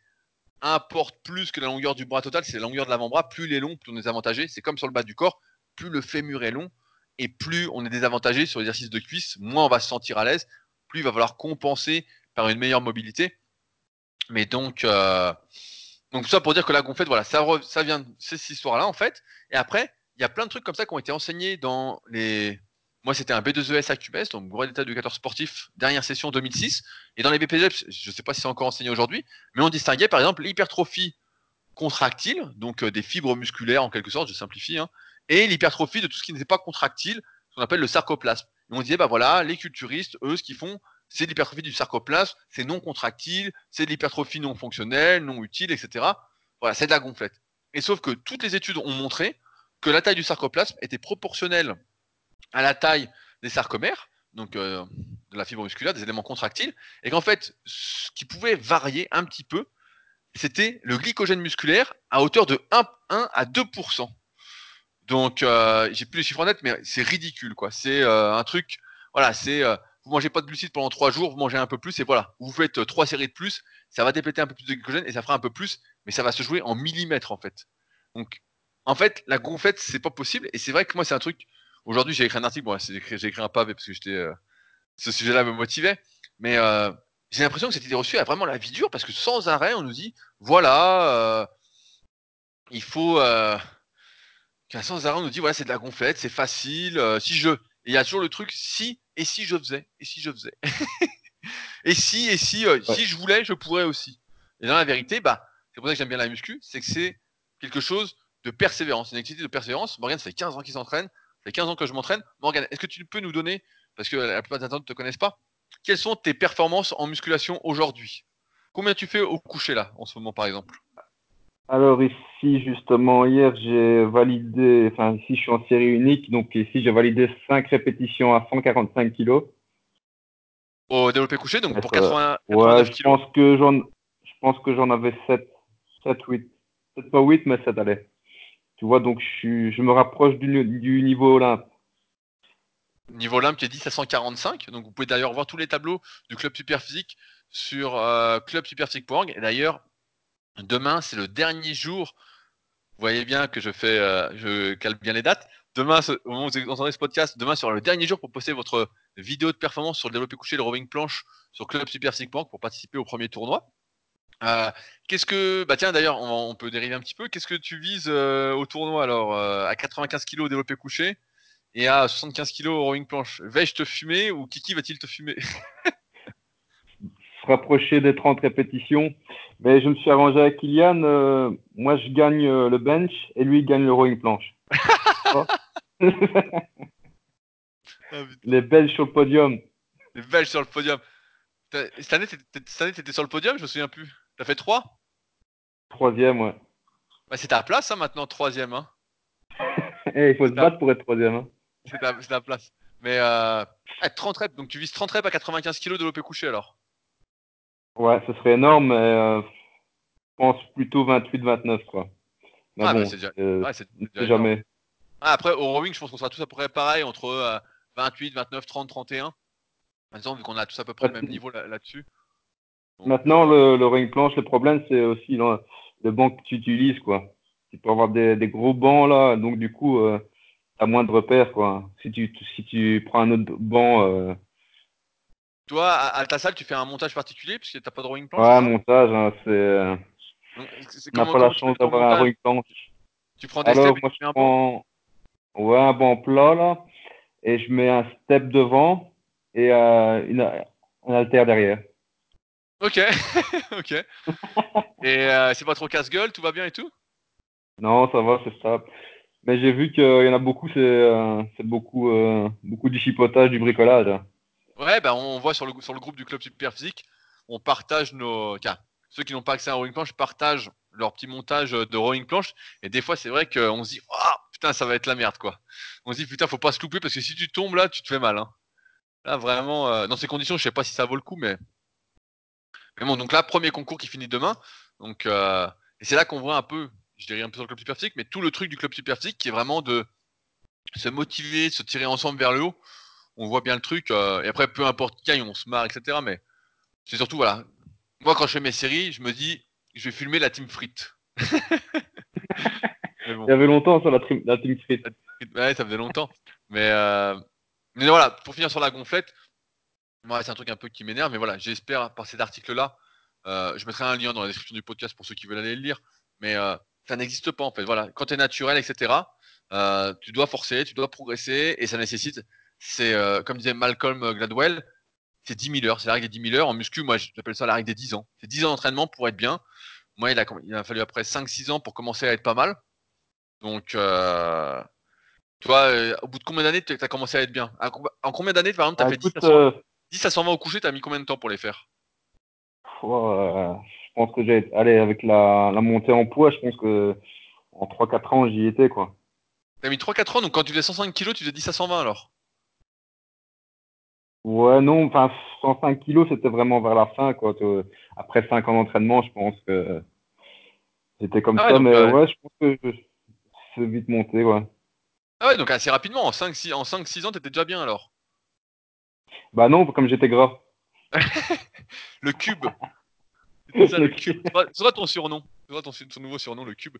[SPEAKER 1] importe plus que la longueur du bras total, c'est la longueur de l'avant-bras. Plus il est long, plus on est avantagé. C'est comme sur le bas du corps, plus le fémur est long et plus on est désavantagé sur l'exercice de cuisse, moins on va se sentir à l'aise, plus il va falloir compenser par une meilleure mobilité. Mais donc, euh, donc tout ça pour dire que la gonflette, voilà, ça, ça vient de cette histoire-là en fait. Et après, il y a plein de trucs comme ça qui ont été enseignés dans les moi, c'était un B2ES à QBS, donc brevet d'état d'éducateur sportif, dernière session 2006. Et dans les BPGEPS, je ne sais pas si c'est encore enseigné aujourd'hui, mais on distinguait par exemple l'hypertrophie contractile, donc euh, des fibres musculaires en quelque sorte, je simplifie, hein, et l'hypertrophie de tout ce qui n'était pas contractile, ce qu'on appelle le sarcoplasme. Et on disait, bah voilà, les culturistes, eux, ce qu'ils font, c'est l'hypertrophie du sarcoplasme, c'est non contractile, c'est l'hypertrophie non fonctionnelle, non utile, etc. Voilà, c'est de la gonflette. Et sauf que toutes les études ont montré que la taille du sarcoplasme était proportionnelle à la taille des sarcomères, donc euh, de la fibre musculaire, des éléments contractiles, et qu'en fait, ce qui pouvait varier un petit peu, c'était le glycogène musculaire à hauteur de 1, 1 à 2%. Donc, euh, j'ai plus les chiffres en net, mais c'est ridicule, quoi. C'est euh, un truc, voilà, c'est euh, vous mangez pas de glucides pendant 3 jours, vous mangez un peu plus, et voilà, vous faites 3 séries de plus, ça va dépléter un peu plus de glycogène et ça fera un peu plus, mais ça va se jouer en millimètres en fait. Donc, en fait, la gonflette, c'est pas possible, et c'est vrai que moi, c'est un truc. Aujourd'hui, j'ai écrit un article, bon, j'ai écrit, écrit, un pavé parce que j'étais, ce sujet-là me motivait, mais j'ai l'impression que cette idée reçue a vraiment la vie dure parce que sans arrêt, on nous dit voilà, il faut sens arrêt, on nous dit voilà, c'est de la gonflette, c'est facile. Euh, si je, il y a toujours le truc si et si je faisais et si je faisais [LAUGHS] et si et si euh, si je voulais, je pourrais aussi. Et dans la vérité, bah c'est pour ça que j'aime bien la muscu, c'est que c'est quelque chose de persévérance, une activité de persévérance. Morgane, ça fait 15 ans qu'il s'entraîne, ça fait 15 ans que je m'entraîne. Morgane, est-ce que tu peux nous donner, parce que la plupart des gens ne te connaissent pas, quelles sont tes performances en musculation aujourd'hui? Combien tu fais au coucher là, en ce moment par exemple?
[SPEAKER 2] Alors ici, justement, hier, j'ai validé, enfin ici, je suis en série unique, donc ici, j'ai validé 5 répétitions à 145 kg.
[SPEAKER 1] Au développé couché, donc pour 80,
[SPEAKER 2] ouais, je pense que j'en, je pense que j'en avais 7, 7, 8. Peut-être pas 8, mais 7, allez. Tu vois, donc je, me rapproche du, niveau Olympe.
[SPEAKER 1] Niveau Olympe qui est 10 à 145. Donc vous pouvez d'ailleurs voir tous les tableaux du club Superphysique sur euh, clubsuperphysique.org. Et d'ailleurs, Demain, c'est le dernier jour. Vous voyez bien que je fais, euh, je calme bien les dates. Demain, au moment où vous entendez ce podcast, demain sera le dernier jour pour poster votre vidéo de performance sur le développé couché, le rowing planche sur Club Super pour participer au premier tournoi. Euh, qu'est-ce que, bah tiens d'ailleurs, on, peut dériver un petit peu. Qu'est-ce que tu vises euh, au tournoi alors à 95 kg développé couché et à 75 kg au rowing planche? Vais-je te fumer ou Kiki va-t-il te fumer? [LAUGHS]
[SPEAKER 2] Rapprocher des 30 répétitions. Mais je me suis arrangé avec Kylian. Euh, moi, je gagne euh, le bench et lui, il gagne le rowing planche. Ah, [LAUGHS] les Belges sur le podium.
[SPEAKER 1] Les Belges sur le podium. Cette année, tu étais sur le podium, je me souviens plus. T'as fait 3
[SPEAKER 2] Troisième, ouais.
[SPEAKER 1] Bah, c'est ta place hein, maintenant, troisième. Hein. [LAUGHS]
[SPEAKER 2] Eh, il faut se battre pour être troisième. Hein.
[SPEAKER 1] C'est ta, place. Mais euh, 30 reps, donc tu vises 30 reps à 95 kg de l'OP couché alors?
[SPEAKER 2] Ouais, ce serait énorme, mais euh, je pense plutôt 28-29, quoi.
[SPEAKER 1] Mais ah, bon, bah c'est déjà, euh,
[SPEAKER 2] ouais, jamais.
[SPEAKER 1] Ah, après, au rowing, je pense qu'on sera tous à peu près pareil, entre 28, 29, 30, 31. Maintenant, vu qu'on a tous à peu près le même niveau là-dessus.
[SPEAKER 2] Maintenant, le, le rowing planche, le problème, c'est aussi le banc que tu utilises, quoi. Tu peux avoir des, des gros bancs, là, donc du coup, euh, tu as moins de repères, quoi. Si tu, si tu prends un autre banc euh,
[SPEAKER 1] toi, à, ta salle, tu fais un montage particulier puisque t'as pas de rowing planche
[SPEAKER 2] Ouais, montage, hein, c'est. On n'a pas la chance d'avoir un rowing planche.
[SPEAKER 1] Tu prends des
[SPEAKER 2] Alors, moi, je prends... Ouais, un banc plat, là. Et je mets un step devant et euh, une, un alter derrière.
[SPEAKER 1] Ok, [LAUGHS] ok. et euh, c'est pas trop casse-gueule, tout va bien et tout?
[SPEAKER 2] Non, ça va, c'est ça. Mais j'ai vu qu'il y en a beaucoup, c'est euh, beaucoup, euh, beaucoup du chipotage, du bricolage.
[SPEAKER 1] Ouais, bah on voit sur le, sur le groupe du club Super Physique, on partage nos. Tiens, ceux qui n'ont pas accès à un rowing planche partagent leur petit montage de rowing planche. Et des fois, c'est vrai qu'on se dit, oh putain, ça va être la merde, quoi. On se dit, putain, faut pas se louper parce que si tu tombes là, tu te fais mal. Hein. Là, vraiment, dans ces conditions, je sais pas si ça vaut le coup, mais. Mais bon, donc là, premier concours qui finit demain. Donc, euh, et c'est là qu'on voit un peu, je dirais un peu sur le club Super Physique, mais tout le truc du club Super Physique qui est vraiment de se motiver, se tirer ensemble vers le haut on voit bien le truc. Euh, et après, peu importe qui on se marre, etc. Mais c'est surtout, voilà. Moi, quand je fais mes séries, je me dis, je vais filmer la team frite. [LAUGHS]
[SPEAKER 2] Il y avait longtemps, la, la team frite.
[SPEAKER 1] Ouais, ça faisait longtemps. Mais, euh, mais voilà, pour finir sur la gonflette, c'est un truc un peu qui m'énerve. Mais voilà, j'espère, par cet article-là, euh, je mettrai un lien dans la description du podcast pour ceux qui veulent aller le lire. Mais ça n'existe pas, en fait. Voilà, quand tu es naturel, etc., tu dois forcer, tu dois progresser et ça nécessite c'est euh, comme disait Malcolm Gladwell, c'est 10 000 heures, c'est la règle des 10 000 heures. En muscu, moi j'appelle ça la règle des 10 ans. C'est 10 ans d'entraînement pour être bien. Moi, il a, il a fallu après 5-6 ans pour commencer à être pas mal. Donc, euh, toi, euh, au bout de combien d'années tu as commencé à être bien? En combien d'années, par exemple, tu as
[SPEAKER 2] ah,
[SPEAKER 1] fait
[SPEAKER 2] écoute, 10 euh,
[SPEAKER 1] 10 à 120 au coucher, t'as mis combien de temps pour les faire?
[SPEAKER 2] Je pense que j'ai allé avec la, la montée en poids, je pense que en 3-4 ans, j'y étais, quoi.
[SPEAKER 1] T'as mis 3-4 ans, donc quand tu faisais 105 kg, tu faisais 10 à 120 alors?
[SPEAKER 2] Ouais, non, enfin, 105 kilos, c'était vraiment vers la fin, quoi. Après 5 ans d'entraînement, je pense que j'étais comme
[SPEAKER 1] Ah ouais,
[SPEAKER 2] ça, mais
[SPEAKER 1] euh,
[SPEAKER 2] ouais, je pense que je- c'est vite monté, ouais.
[SPEAKER 1] Ah ouais, donc assez rapidement, en 5-6 en 5-6 ans, t'étais déjà bien alors?
[SPEAKER 2] Bah non, comme j'étais gras. [LAUGHS]
[SPEAKER 1] Le cube. [LAUGHS] C'était ça, le cube. Ce sera- ce sera ton surnom. Ce sera ton, nouveau surnom, le cube.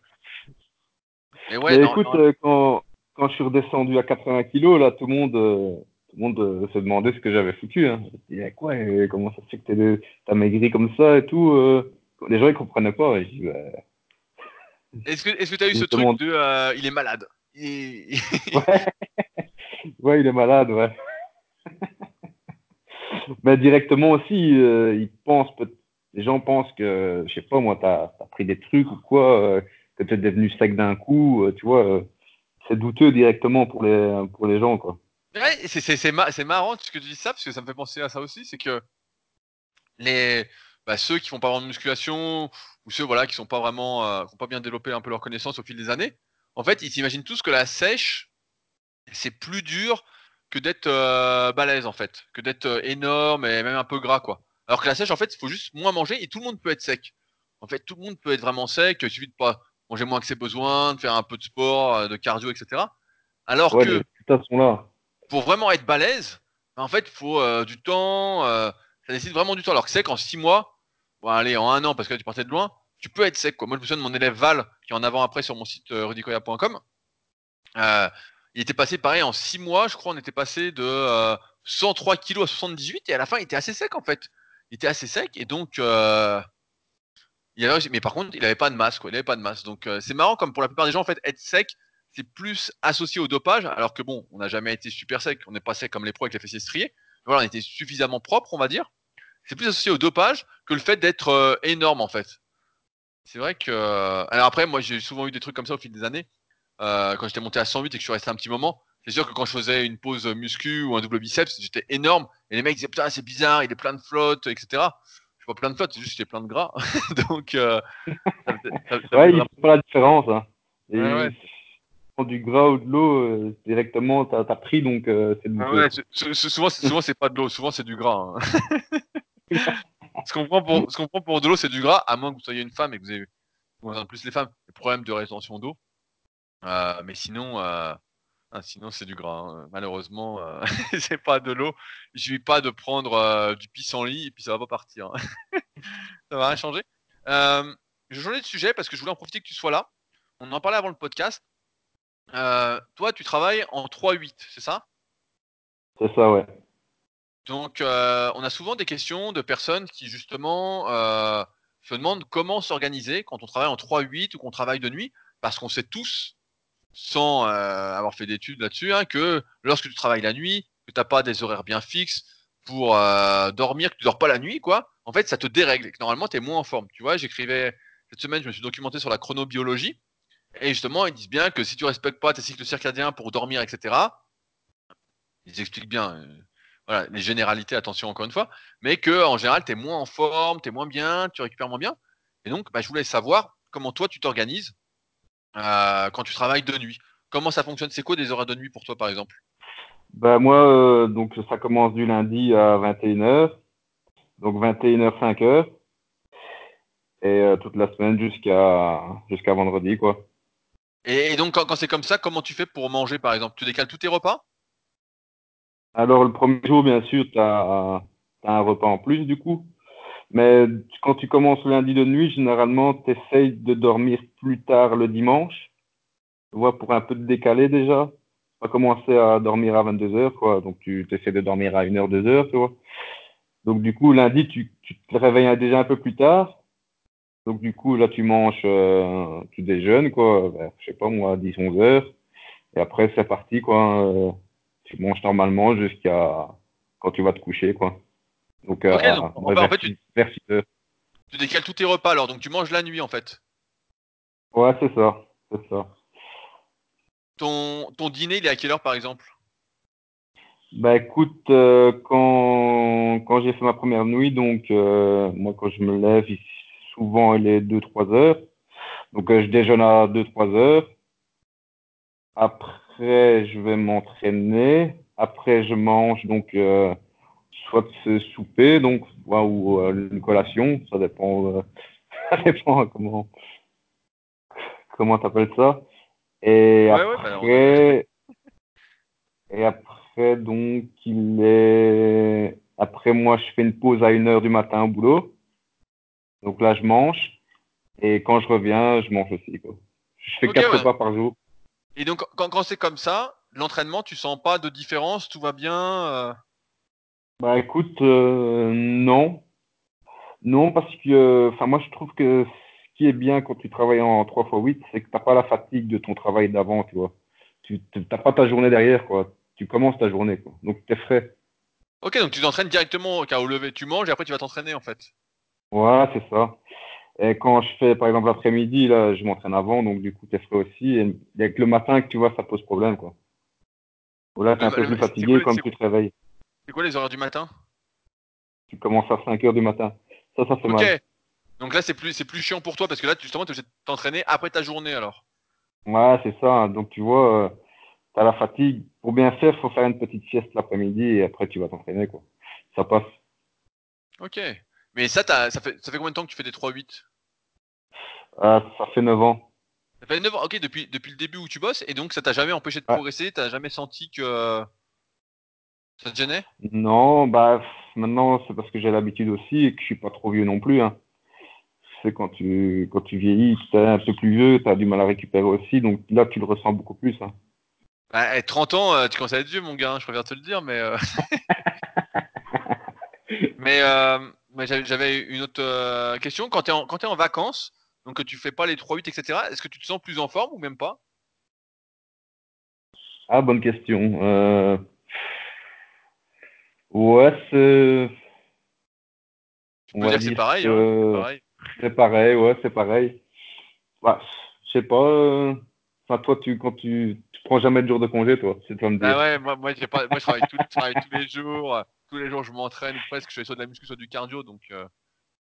[SPEAKER 1] Et ouais,
[SPEAKER 2] Mais
[SPEAKER 1] non,
[SPEAKER 2] écoute,
[SPEAKER 1] non,
[SPEAKER 2] euh, quand, quand je suis redescendu à 80 kilos, là, tout le monde, euh, tout le monde euh, se demandait ce que j'avais foutu. Hein. Je disais, quoi, et comment ça se fait que t'es- t'as maigri comme ça et tout euh? Les gens, ils comprenaient pas. Et je dis, ouais. [LAUGHS]
[SPEAKER 1] Est-ce que que t'as eu ce truc de euh, il est malade Il-
[SPEAKER 2] ouais. ouais, il est malade, ouais. Mais directement aussi, euh, ils pensent, les gens pensent que, je sais pas, moi, t'as as pris des trucs ou quoi, euh, que t'es devenu sec d'un coup, euh, tu vois. euh, c'est douteux directement pour les, pour les gens, quoi.
[SPEAKER 1] Ouais, c'est c'est c'est ma- c'est marrant que tu dis ça parce que ça me fait penser à ça aussi, c'est que les bah, ceux qui font pas vraiment de musculation ou ceux voilà qui sont pas vraiment qui ont pas bien développé un peu leur connaissance au fil des années, en fait, ils s'imaginent tous que la sèche c'est plus dur que d'être euh, balèze en fait, que d'être euh, énorme et même un peu gras quoi. Alors que la sèche en fait, il faut juste moins manger et tout le monde peut être sec. En fait, tout le monde peut être vraiment sec, il suffit de pas manger moins que ses besoins, de faire un peu de sport, euh, de cardio, etc. Alors
[SPEAKER 2] Ouais,
[SPEAKER 1] que
[SPEAKER 2] sont là.
[SPEAKER 1] pour vraiment être balèze, en fait, il faut euh, du temps, euh, ça nécessite vraiment du temps. Alors que sec en 6 mois, bon allez, en un an parce que là, tu partais de loin, tu peux être sec quoi. Moi je me souviens de mon élève Val qui est en avant après sur mon site rudicoya.com. Euh, il était passé pareil en 6 mois, je crois, on était passé de euh, 103 kg à 78 et à la fin il était assez sec en fait. Il était assez sec et donc euh, mais par contre il avait pas de masse quoi, il avait pas de masse. Donc euh, c'est marrant comme pour la plupart des gens en fait être sec c'est plus associé au dopage alors que bon on n'a jamais été super sec, on n'est pas sec comme les pros avec les fessiers striés. Voilà, on était suffisamment propre on va dire. C'est plus associé au dopage que le fait d'être euh, énorme en fait. C'est vrai que euh, alors après moi j'ai souvent eu des trucs comme ça au fil des années euh, quand j'étais monté à 108 et que je suis resté un petit moment, c'est sûr que quand je faisais une pause muscu ou un double biceps, j'étais énorme. Et les mecs disaient putain c'est bizarre, il est plein de flotte, etc. Je suis pas plein de flotte, c'est juste que j'étais plein de gras. [LAUGHS] Donc euh, ça faisait- ça-
[SPEAKER 2] Ouais, pas la différence. Hein. Et
[SPEAKER 1] Ouais,
[SPEAKER 2] du gras ou de l'eau, euh, directement, t'as as pris, donc euh, c'est
[SPEAKER 1] Ah ouais, souvent, c'est- souvent c'est pas de l'eau, souvent c'est du gras. hein. [LAUGHS] ce qu'on prend pour, ce qu'on prend pour de l'eau, c'est du gras, à moins que vous soyez une femme et que vous ayez, en plus les femmes, des problèmes de rétention d'eau. Euh, mais sinon, euh, ah, sinon c'est du gras. hein. Malheureusement, euh, [LAUGHS] c'est pas de l'eau. Il suffit pas de prendre euh, du pissenlit et puis ça va pas partir. hein. [LAUGHS] ça va rien changer. Euh, je changeais de sujet parce que je voulais en profiter que tu sois là. On en parlait avant le podcast. Euh, toi, tu travailles en 3-8, c'est ça?
[SPEAKER 2] C'est ça, ouais.
[SPEAKER 1] Donc, euh, on a souvent des questions de personnes qui, justement, euh, se demandent comment s'organiser quand on travaille en 3-8 ou qu'on travaille de nuit, parce qu'on sait tous, sans euh, avoir fait d'études là-dessus, hein, que lorsque tu travailles la nuit, que tu n'as pas des horaires bien fixes pour euh, dormir, que tu dors pas la nuit, quoi, en fait, ça te dérègle et que normalement, tu es moins en forme. Tu vois, j'écrivais, cette semaine, je me suis documenté sur la chronobiologie, et justement, ils disent bien que si tu respectes pas tes cycles circadiens pour dormir, etc., ils expliquent bien, euh, voilà, les généralités, attention encore une fois, mais que en général, tu es moins en forme, tu es moins bien, tu récupères moins bien. Et donc, bah, je voulais savoir comment toi, tu t'organises quand tu travailles de nuit. Comment ça fonctionne? C'est quoi des horaires de nuit pour toi, par exemple?
[SPEAKER 2] Bah, moi, euh, donc ça commence du lundi à 21h, donc 21h, 5h, et euh, toute la semaine jusqu'à jusqu'à vendredi, quoi.
[SPEAKER 1] et, et donc, quand, quand c'est comme ça, comment tu fais pour manger, par exemple? Tu décales tous tes repas?
[SPEAKER 2] Alors, le premier jour, bien sûr, tu as, un repas en plus, du coup. Mais quand tu commences lundi de nuit, généralement, tu essayes de dormir plus tard le dimanche. Tu vois, pour un peu te décaler déjà. Tu vas commencer à dormir à 22h, quoi. Donc, tu essaies de dormir à 1h, 2h, tu vois. Donc, du coup, lundi, tu, te réveilles déjà un peu plus tard. Donc, du coup, là, tu manges, euh, tu déjeunes, quoi. Vers, je sais pas, moi, 10, 11h. Et après, c'est parti, quoi. Euh, tu manges normalement jusqu'à quand tu vas te coucher, quoi. Donc,
[SPEAKER 1] Ok,
[SPEAKER 2] à,
[SPEAKER 1] donc en fait, en
[SPEAKER 2] vers,
[SPEAKER 1] fait, tu,
[SPEAKER 2] 6, vers 6 heures.
[SPEAKER 1] tu décales tous tes repas alors, donc tu manges la nuit en fait.
[SPEAKER 2] Ouais, c'est ça. C'est ça.
[SPEAKER 1] Ton, ton dîner, il est à quelle heure par exemple?
[SPEAKER 2] Bah écoute, euh, quand, quand j'ai fait ma première nuit, donc euh, moi quand je me lève, souvent il est 2-3 heures. Donc euh, je déjeune à 2-3 heures. Après, je vais m'entraîner. Après, je mange donc euh, soit ce souper, donc ou euh, une collation, ça dépend, euh, [LAUGHS] ça dépend comment comment t'appelles ça. Et
[SPEAKER 1] Ouais, ouais, bah,
[SPEAKER 2] après, et après donc il est après moi je fais une pause à une heure du matin au boulot. Donc là je mange et quand je reviens je mange aussi quoi. Je fais
[SPEAKER 1] Ok,
[SPEAKER 2] quatre
[SPEAKER 1] ouais.
[SPEAKER 2] repas par jour.
[SPEAKER 1] Et donc, quand, quand c'est comme ça, l'entraînement, tu sens pas de différence, tout va bien. euh,
[SPEAKER 2] Bah écoute, euh, non. Non, parce que enfin moi je trouve que ce qui est bien quand tu travailles en 3 x 8, c'est que t'as pas la fatigue de ton travail d'avant, tu vois. Tu t'as pas ta journée derrière, quoi. Tu commences ta journée, quoi. Donc t'es frais.
[SPEAKER 1] Ok, donc tu t'entraînes directement au cas au lever. Tu manges et après tu vas t'entraîner en fait.
[SPEAKER 2] Ouais, c'est ça. Et quand je fais par exemple l'après-midi, là, je m'entraîne avant, donc du coup t'es frais aussi. Et il y a que le matin que tu vois, ça pose problème, quoi. Ou là, t'es un
[SPEAKER 1] Le-
[SPEAKER 2] peu
[SPEAKER 1] le-
[SPEAKER 2] plus fatigué
[SPEAKER 1] c'est-
[SPEAKER 2] tu te réveilles.
[SPEAKER 1] C'est quoi les horaires du matin?
[SPEAKER 2] Tu commences à 5 heures du matin. Ça, ça fait
[SPEAKER 1] Ok.
[SPEAKER 2] mal.
[SPEAKER 1] Donc là, c'est plus, c'est plus chiant pour toi parce que là, tu- justement, tu es obligé de t'entraîner après ta journée alors.
[SPEAKER 2] Ouais, c'est ça. Donc tu vois, euh, t'as la fatigue. Pour bien faire, faut faire une petite sieste l'après-midi et après tu vas t'entraîner, quoi. Ça passe.
[SPEAKER 1] Ok. Mais ça, t'as- ça fait, ça fait combien de temps que tu fais des 3-8
[SPEAKER 2] Ah, ça fait 9 ans.
[SPEAKER 1] Ça fait 9 ans. Ok, depuis, depuis le début où tu bosses et donc ça t'a jamais empêché de
[SPEAKER 2] Ouais.
[SPEAKER 1] progresser? T'as jamais senti que euh, ça te gênait?
[SPEAKER 2] Non, bah maintenant c'est parce que j'ai l'habitude aussi et que je suis pas trop vieux non plus. Hein. C'est quand tu quand tu vieillis, t'es un peu plus vieux, t'as du mal à récupérer aussi, donc là tu le ressens beaucoup plus. Hein.
[SPEAKER 1] bah, eh, 30 ans, euh, tu commences à être vieux, mon gars. hein, je préfère te le dire, mais euh, [LAUGHS] mais, euh, mais j'avais- une autre question. Quand en, quand t'es en vacances, donc que tu fais pas les 3-8, etc. Est-ce que tu te sens plus en forme ou même pas?
[SPEAKER 2] Ah, bonne question. Euh... Ouais, c'est
[SPEAKER 1] Tu
[SPEAKER 2] on va
[SPEAKER 1] dire que c'est pareil, hein. C'est pareil.
[SPEAKER 2] c'est pareil, ouais, c'est pareil. Bah, je sais pas. euh, Enfin, toi, tu quand tu tu prends jamais de jour de congé, toi, c'est toi me
[SPEAKER 1] Bah
[SPEAKER 2] dire.
[SPEAKER 1] ouais, moi, moi, pas, moi je travaille, tout, je travaille tous les jours. Tous les jours, je m'entraîne presque. Je fais soit de la muscu, soit du cardio. Donc, euh,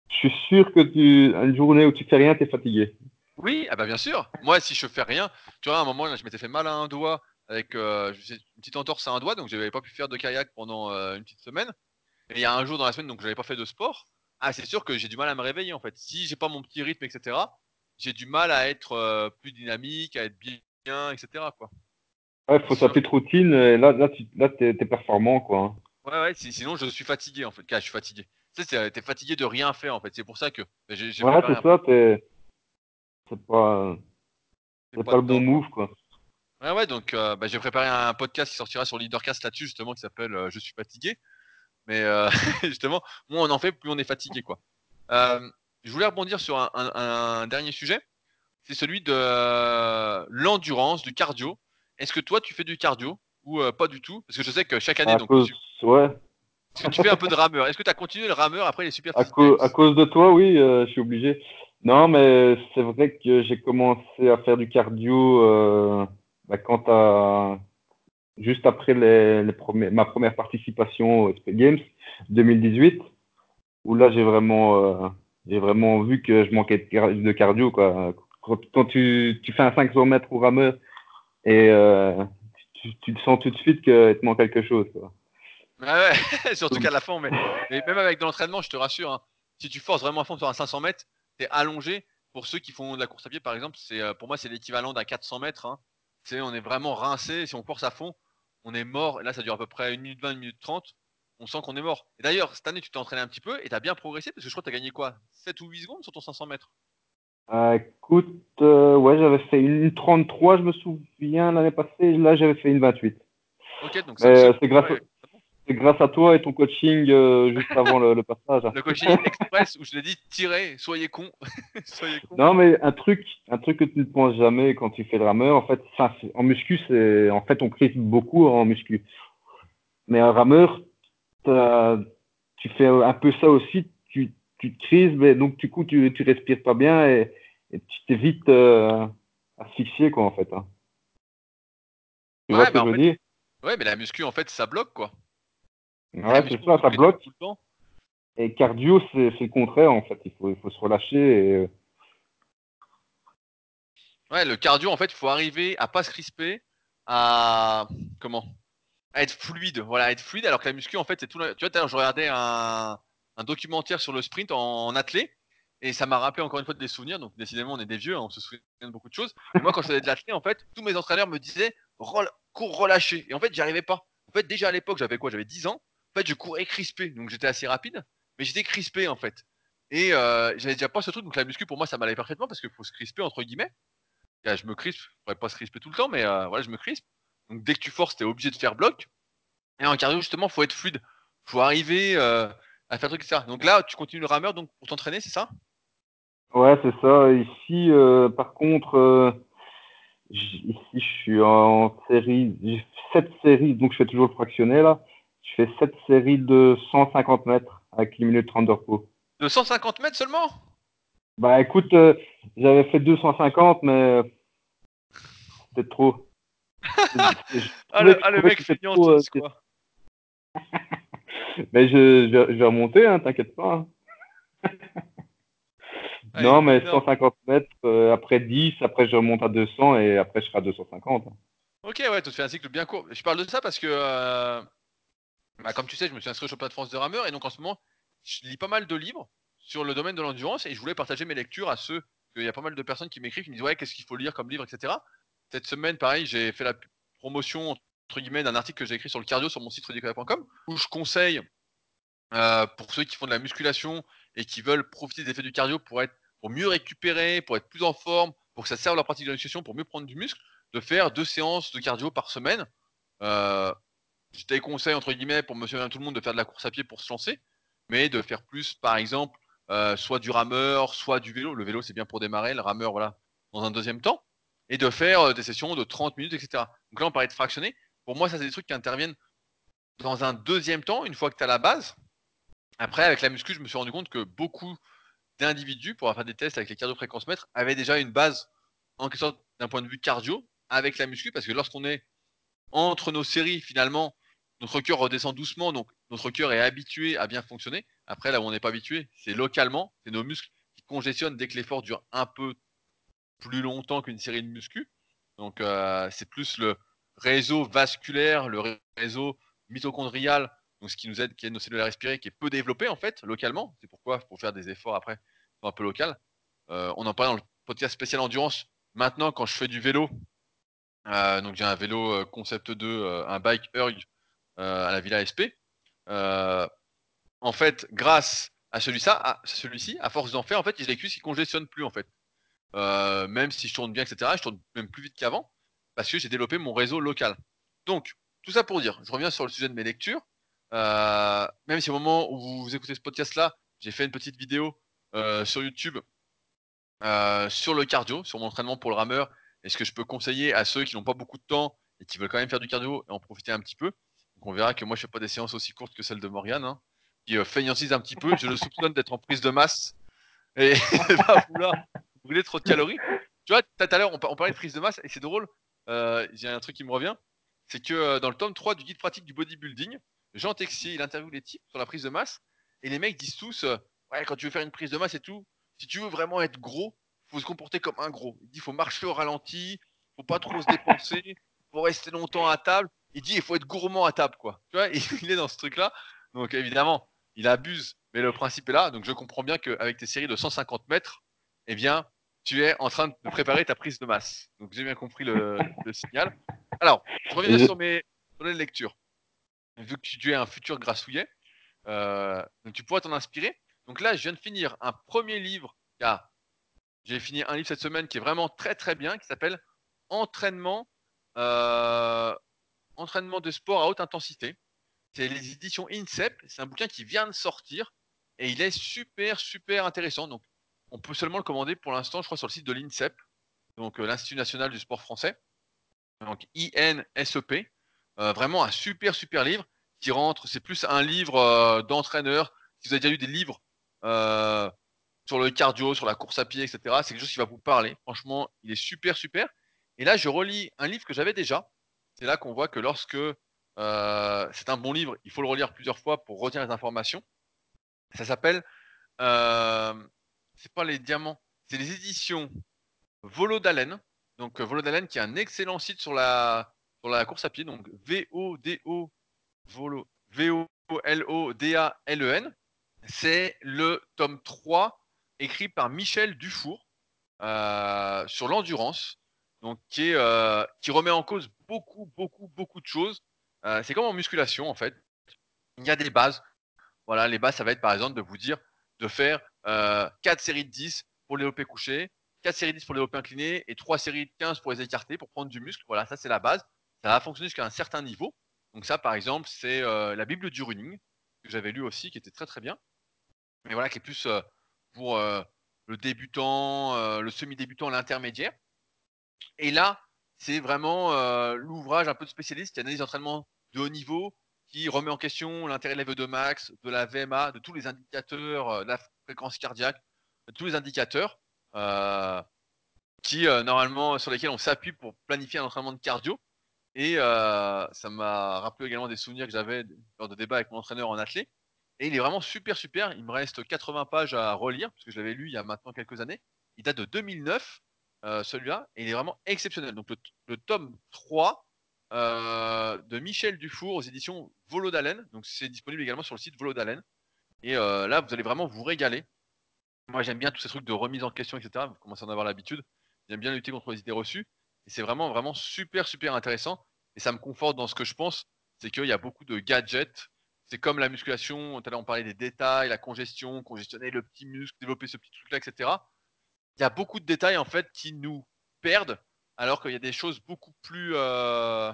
[SPEAKER 2] Je suis sûr que tu une journée où tu fais rien, t'es fatigué.
[SPEAKER 1] oui, ah bah bien sûr. Moi, si je fais rien, tu vois, à un moment, là, je m'étais fait mal à un doigt avec euh, une petite entorse à un doigt, donc j'avais pas pu faire de kayak pendant euh, une petite semaine. Et il y a un jour dans la semaine, donc j'avais pas fait de sport. Ah, c'est sûr que j'ai du mal à me réveiller en fait. Si j'ai pas mon petit rythme, etc., j'ai du mal à être euh, plus dynamique, à être bien, etc. Quoi.
[SPEAKER 2] Ouais, faut sa petite routine. Et là, là, tu, là, t'es, t'es performant, quoi. hein.
[SPEAKER 1] Ouais, ouais, si- sinon je suis fatigué en fait. Je suis fatigué. Tu sais, t'es fatigué de rien faire en fait. C'est pour ça que j'ai
[SPEAKER 2] Ouais, c'est ça. c'est pas, c'est
[SPEAKER 1] pas
[SPEAKER 2] pas le bon move, quoi.
[SPEAKER 1] Ouais, ouais, donc euh, bah, j'ai préparé un podcast qui sortira sur Leadercast là-dessus justement qui s'appelle euh, Je suis fatigué. Mais euh, [LAUGHS] justement, moins on en fait, plus on est fatigué quoi. Je voulais rebondir sur un, un- un dernier sujet. C'est celui de l'endurance, du cardio. Est-ce que toi tu fais du cardio ou pas du tout? Parce que je sais que chaque année, donc
[SPEAKER 2] cause,
[SPEAKER 1] tu,
[SPEAKER 2] ouais,
[SPEAKER 1] parce que tu fais un peu de rameur. Est-ce que tu as continué le rameur après les Super
[SPEAKER 2] à, à cause de toi, oui, je suis obligé. Non, mais c'est vrai que j'ai commencé à faire du cardio quand t'as, juste après les, les premiers, ma première participation aux SP Games 2018, où là j'ai vraiment, euh, j'ai vraiment vu que je manquais de, car- de cardio, quoi. Quand, quand tu, tu fais un 500 mètres au rameur et euh, tu, tu te sens tout de suite qu'il te manque quelque chose, quoi.
[SPEAKER 1] Ouais, ouais. [LAUGHS] surtout qu'à la fin, mais, mais même avec de l'entraînement, je te rassure, hein, si tu forces vraiment à fond sur un 500 mètres, t'es allongé. Pour ceux qui font de la course à pied, par exemple, c'est euh, pour moi c'est l'équivalent d'un 400 mètres. Hein. C'est on est vraiment rincé. Si on course à fond, on est mort. Et là, ça dure à peu près 1 minute 20, 1 minute 30. On sent qu'on est mort. Et d'ailleurs, cette année, tu t'es entraîné un petit peu et t'as bien progressé parce que je crois que t'as gagné quoi 7 ou 8 secondes sur ton 500 mètres?
[SPEAKER 2] euh, écoute, euh, ouais, j'avais fait une 33, je me souviens, l'année passée. Là, j'avais fait une 28.
[SPEAKER 1] Ok, donc
[SPEAKER 2] euh, c'est grâce,
[SPEAKER 1] ouais,
[SPEAKER 2] c'est grâce à toi et ton coaching euh, juste avant le, le passage.
[SPEAKER 1] le coaching express où je l'ai dit, tirez, soyez con, [LAUGHS] soyez con.
[SPEAKER 2] Non, mais un truc, un truc que tu ne penses jamais quand tu fais le rameur, en fait, ça, en muscu, c'est, en fait, on crise beaucoup en muscu. Mais un rameur, tu fais un peu ça aussi, tu, tu crises, mais donc du coup, tu, tu respires pas bien et, et tu t'évites euh, asphyxier, quoi, en fait. hein. Tu vois
[SPEAKER 1] Ouais,
[SPEAKER 2] ce que je veux
[SPEAKER 1] fait,
[SPEAKER 2] dire?
[SPEAKER 1] Ouais, mais la muscu, en fait, ça bloque, quoi.
[SPEAKER 2] Ouais, c'est ça, ça bloque. Et cardio, c'est le contraire, en fait. Il faut, il faut se relâcher et. Euh,
[SPEAKER 1] ouais, le cardio, en fait, il faut arriver à pas se crisper, à. Comment À être fluide. Voilà, être fluide, alors que la muscu, en fait, c'est tout. Tu vois, je regardais un, un, documentaire sur le sprint en, en athlée. Et ça m'a rappelé encore une fois des souvenirs. Donc, décidément, on est des vieux, hein, on se souvient de beaucoup de choses. Et moi, quand je faisais de l'athlé, en fait, tous mes entraîneurs me disaient cours relâché. Et en fait, j'y arrivais pas. En fait, déjà à l'époque, j'avais quoi? J'avais 10 ans. En fait, je courais crispé. Donc, j'étais assez rapide. Mais j'étais crispé, en fait. Et euh, j'avais déjà pas ce truc. Donc, la muscu, pour moi, ça m'allait parfaitement parce qu'il faut se crisper, entre guillemets. je me crispe. Je pourrais pas se crisper tout le temps, mais euh, voilà, je me crispe. Donc, dès que tu forces, t'es obligé de faire bloc. Et en cardio, justement, faut être fluide. Faut arriver euh, à faire truc, ça. Donc là, tu continues le rameur donc, pour t'entraîner, c'est ça?
[SPEAKER 2] Ouais, c'est ça. Ici, euh, par contre, ici, je suis en série, j'ai sept séries, donc je fais toujours le fractionné là. Je fais sept séries de 150 mètres avec 10 minutes 30 de repos.
[SPEAKER 1] De 150 mètres seulement?
[SPEAKER 2] Bah écoute, euh, j'avais fait 250, mais peut-être trop. [LAUGHS]
[SPEAKER 1] ah, le, ah, le mec feignant, quoi. [LAUGHS]
[SPEAKER 2] mais je, je, vais remonter, hein, t'inquiète pas. Hein. [LAUGHS] non, mais 150 mètres, euh, après 10, après je remonte à 200 et après je serai à 250.
[SPEAKER 1] Ok, ouais, tu te fais un cycle bien court. Je parle de ça parce que, euh, bah, comme tu sais, je me suis inscrit au championnat de France de rameur et donc en ce moment, je lis pas mal de livres sur le domaine de l'endurance et je voulais partager mes lectures à ceux. Il y a pas mal de personnes qui m'écrivent, qui me disent Ouais, qu'est-ce qu'il faut lire comme livre, etc. Cette semaine, pareil, j'ai fait la promotion, entre guillemets, d'un article que j'ai écrit sur le cardio sur mon site redicola.com où je conseille euh, pour ceux qui font de la musculation et qui veulent profiter des effets du cardio pour être pour mieux récupérer, pour être plus en forme, pour que ça serve leur pratique de la nutrition, pour mieux prendre du muscle, de faire deux séances de cardio par semaine. Euh, je déconseille, entre guillemets, pour monsieur et tout le monde, de faire de la course à pied pour se lancer, mais de faire plus, par exemple, euh, soit du rameur, soit du vélo. Le vélo, c'est bien pour démarrer, le rameur, voilà, dans un deuxième temps. Et de faire euh, des sessions de 30 minutes, etc. Donc là, on parlait de fractionner. Pour moi, ça, c'est des trucs qui interviennent dans un deuxième temps, une fois que tu as la base. Après, avec la muscu, je me suis rendu compte que beaucoup d'individus, pour faire des tests avec les cardio-fréquences mètres, avaient déjà une base en quelque sorte d'un point de vue cardio avec la muscu, parce que lorsqu'on est entre nos séries, finalement, notre cœur redescend doucement, donc notre cœur est habitué à bien fonctionner. Après, là où on n'est pas habitué, c'est localement, c'est nos muscles qui congestionnent dès que l'effort dure un peu plus longtemps qu'une série de muscu. Donc, euh, c'est plus le réseau vasculaire, le réseau mitochondrial donc ce qui nous aide, qui aide nos cellules à respirer, qui est peu développé en fait localement. C'est pourquoi pour faire des efforts après, un peu local. Euh, on en parlait dans le podcast spécial endurance. Maintenant, quand je fais du vélo, euh, donc j'ai un vélo Concept 2, un bike Erg à la Villa SP. en fait, grâce à celui-ci, à, celui à force d'en faire, en fait, j'ai les cuisses qui congestionnent plus en fait. même si je tourne bien, etc., je tourne même plus vite qu'avant parce que j'ai développé mon réseau local. Donc, tout ça pour dire, je reviens sur le sujet de mes lectures. Euh, même si au moment où vous écoutez ce podcast-là, j'ai fait une petite vidéo euh, sur YouTube euh, sur le cardio, sur mon entraînement pour le rameur, et ce que je peux conseiller à ceux qui n'ont pas beaucoup de temps et qui veulent quand même faire du cardio et en profiter un petit peu. Donc on verra que moi je fais pas des séances aussi courtes que celles de Morgan, hein, qui euh, un petit peu. Je le soupçonne d'être en prise de masse et va vouloir brûler trop de calories? Tu vois, tout à l'heure on, parlait de prise de masse et c'est drôle. J'ai un truc qui me revient, c'est que dans le tome 3 du guide pratique du bodybuilding, Jean Texier, il interviewe les types sur la prise de masse, et les mecs disent tous euh, quand tu veux faire une prise de masse et tout, si tu veux vraiment être gros, faut se comporter comme un gros. Il dit faut marcher au ralenti, faut pas trop se dépenser, faut rester longtemps à table. Il dit il faut être gourmand à table, quoi. Tu vois, [LAUGHS] il est dans ce truc-là. Donc évidemment, il abuse, mais le principe est là. Donc je comprends bien qu'avec tes séries de 150 mètres, eh bien, tu es en train de préparer ta prise de masse. Donc j'ai bien compris le, signal. Alors, je reviens sur mes, sur les lectures vu que tu es un futur grassouillet, euh, donc tu pourras t'en inspirer. Donc là, je viens de finir un premier livre. J'ai fini un livre cette semaine qui est vraiment très très bien, qui s'appelle Entraînement, euh, Entraînement de sport à haute intensité. C'est les éditions INSEP. C'est un bouquin qui vient de sortir et il est super super intéressant. Donc on peut seulement le commander pour l'instant, je crois, sur le site de l'INSEP, donc euh, l'Institut national du sport français. Donc INSEP. Euh, vraiment un super, super livre qui rentre. C'est plus un livre euh, d'entraîneur. Si vous avez déjà lu des livres euh, sur le cardio, sur la course à pied, etc., c'est quelque chose qui va vous parler. Franchement, il est super, super. Et là, je relis un livre que j'avais déjà. C'est là qu'on voit que lorsque Euh, c'est un bon livre. Il faut le relire plusieurs fois pour retenir les informations. Ça s'appelle. Euh, c'est pas les diamants. C'est les éditions Volo d'Alen. Donc Volo d'Alen qui est un excellent site sur la, sur la course à pied. Donc V-O-D-O Volo. V-O-L-O-D-A-L-E-N. C'est le tome 3 écrit par Michel Dufour euh, sur l'endurance. Donc euh, qui remet en cause beaucoup, beaucoup, beaucoup de choses. Euh, c'est comme en musculation en fait. Il y a des bases. Voilà, les bases, ça va être par exemple de vous dire de faire 4 séries de 10 pour les développés couchés, 4 séries de 10 pour les développés inclinés et 3 séries de 15 pour les écartés pour prendre du muscle. Voilà, ça c'est la base. Ça va fonctionner jusqu'à un certain niveau. Donc ça, par exemple, c'est la Bible du running que j'avais lu aussi, qui était très très bien. Mais voilà, qui est plus pour le débutant, le semi-débutant, l'intermédiaire. Et là, c'est vraiment l'ouvrage un peu de spécialiste qui analyse l'entraînement de haut niveau, qui remet en question l'intérêt de la VO2 max, de la VMA, de tous les indicateurs, de la fréquence cardiaque, de tous les indicateurs qui normalement sur lesquels on s'appuie pour planifier un entraînement de cardio. Et ça m'a rappelé également des souvenirs que j'avais lors de débats avec mon entraîneur en athlète. Et il est vraiment super, super. Il me reste 80 pages à relire, parce que je l'avais lu il y a maintenant quelques années. Il date de 2009, celui-là, et il est vraiment exceptionnel. Donc le, tome 3 de Michel Dufour aux éditions Volo d'Alen. Donc c'est disponible également sur le site Volo d'Alen. Et là, vous allez vraiment vous régaler. Moi, j'aime bien tous ces trucs de remise en question, etc. Vous commencez à en avoir l'habitude. J'aime bien lutter contre les idées reçues. Et c'est vraiment, vraiment super, super intéressant. Et ça me conforte dans ce que je pense, c'est qu'il y a beaucoup de gadgets. C'est comme la musculation, tout à l'heure on parlait des détails, la congestion, congestionner le petit muscle, développer ce petit truc-là, etc. Il y a beaucoup de détails en fait qui nous perdent, alors qu'il y a des choses beaucoup plus euh,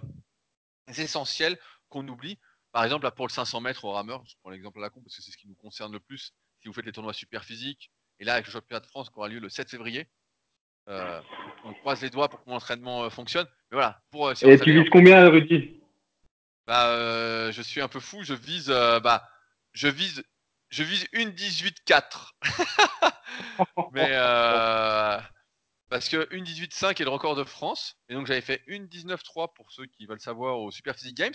[SPEAKER 1] essentielles qu'on oublie. Par exemple, là, pour le 500 mètres au rameur, je prends l'exemple à la con parce que c'est ce qui nous concerne le plus. Si vous faites les tournois super physiques, et là avec le championnat de France qui aura lieu le 7 février, euh, on croise les doigts pour que mon entraînement euh, fonctionne. Mais voilà. Pour,
[SPEAKER 2] euh, Et tu vises combien, Rudy
[SPEAKER 1] bah, Je suis un peu fou. Je vise, bah, je vise, je vise une 18-4. [LAUGHS] Mais parce que une 18-5 est le record de France. Et donc j'avais fait une 19-3 pour ceux qui veulent savoir au Super Physique Games.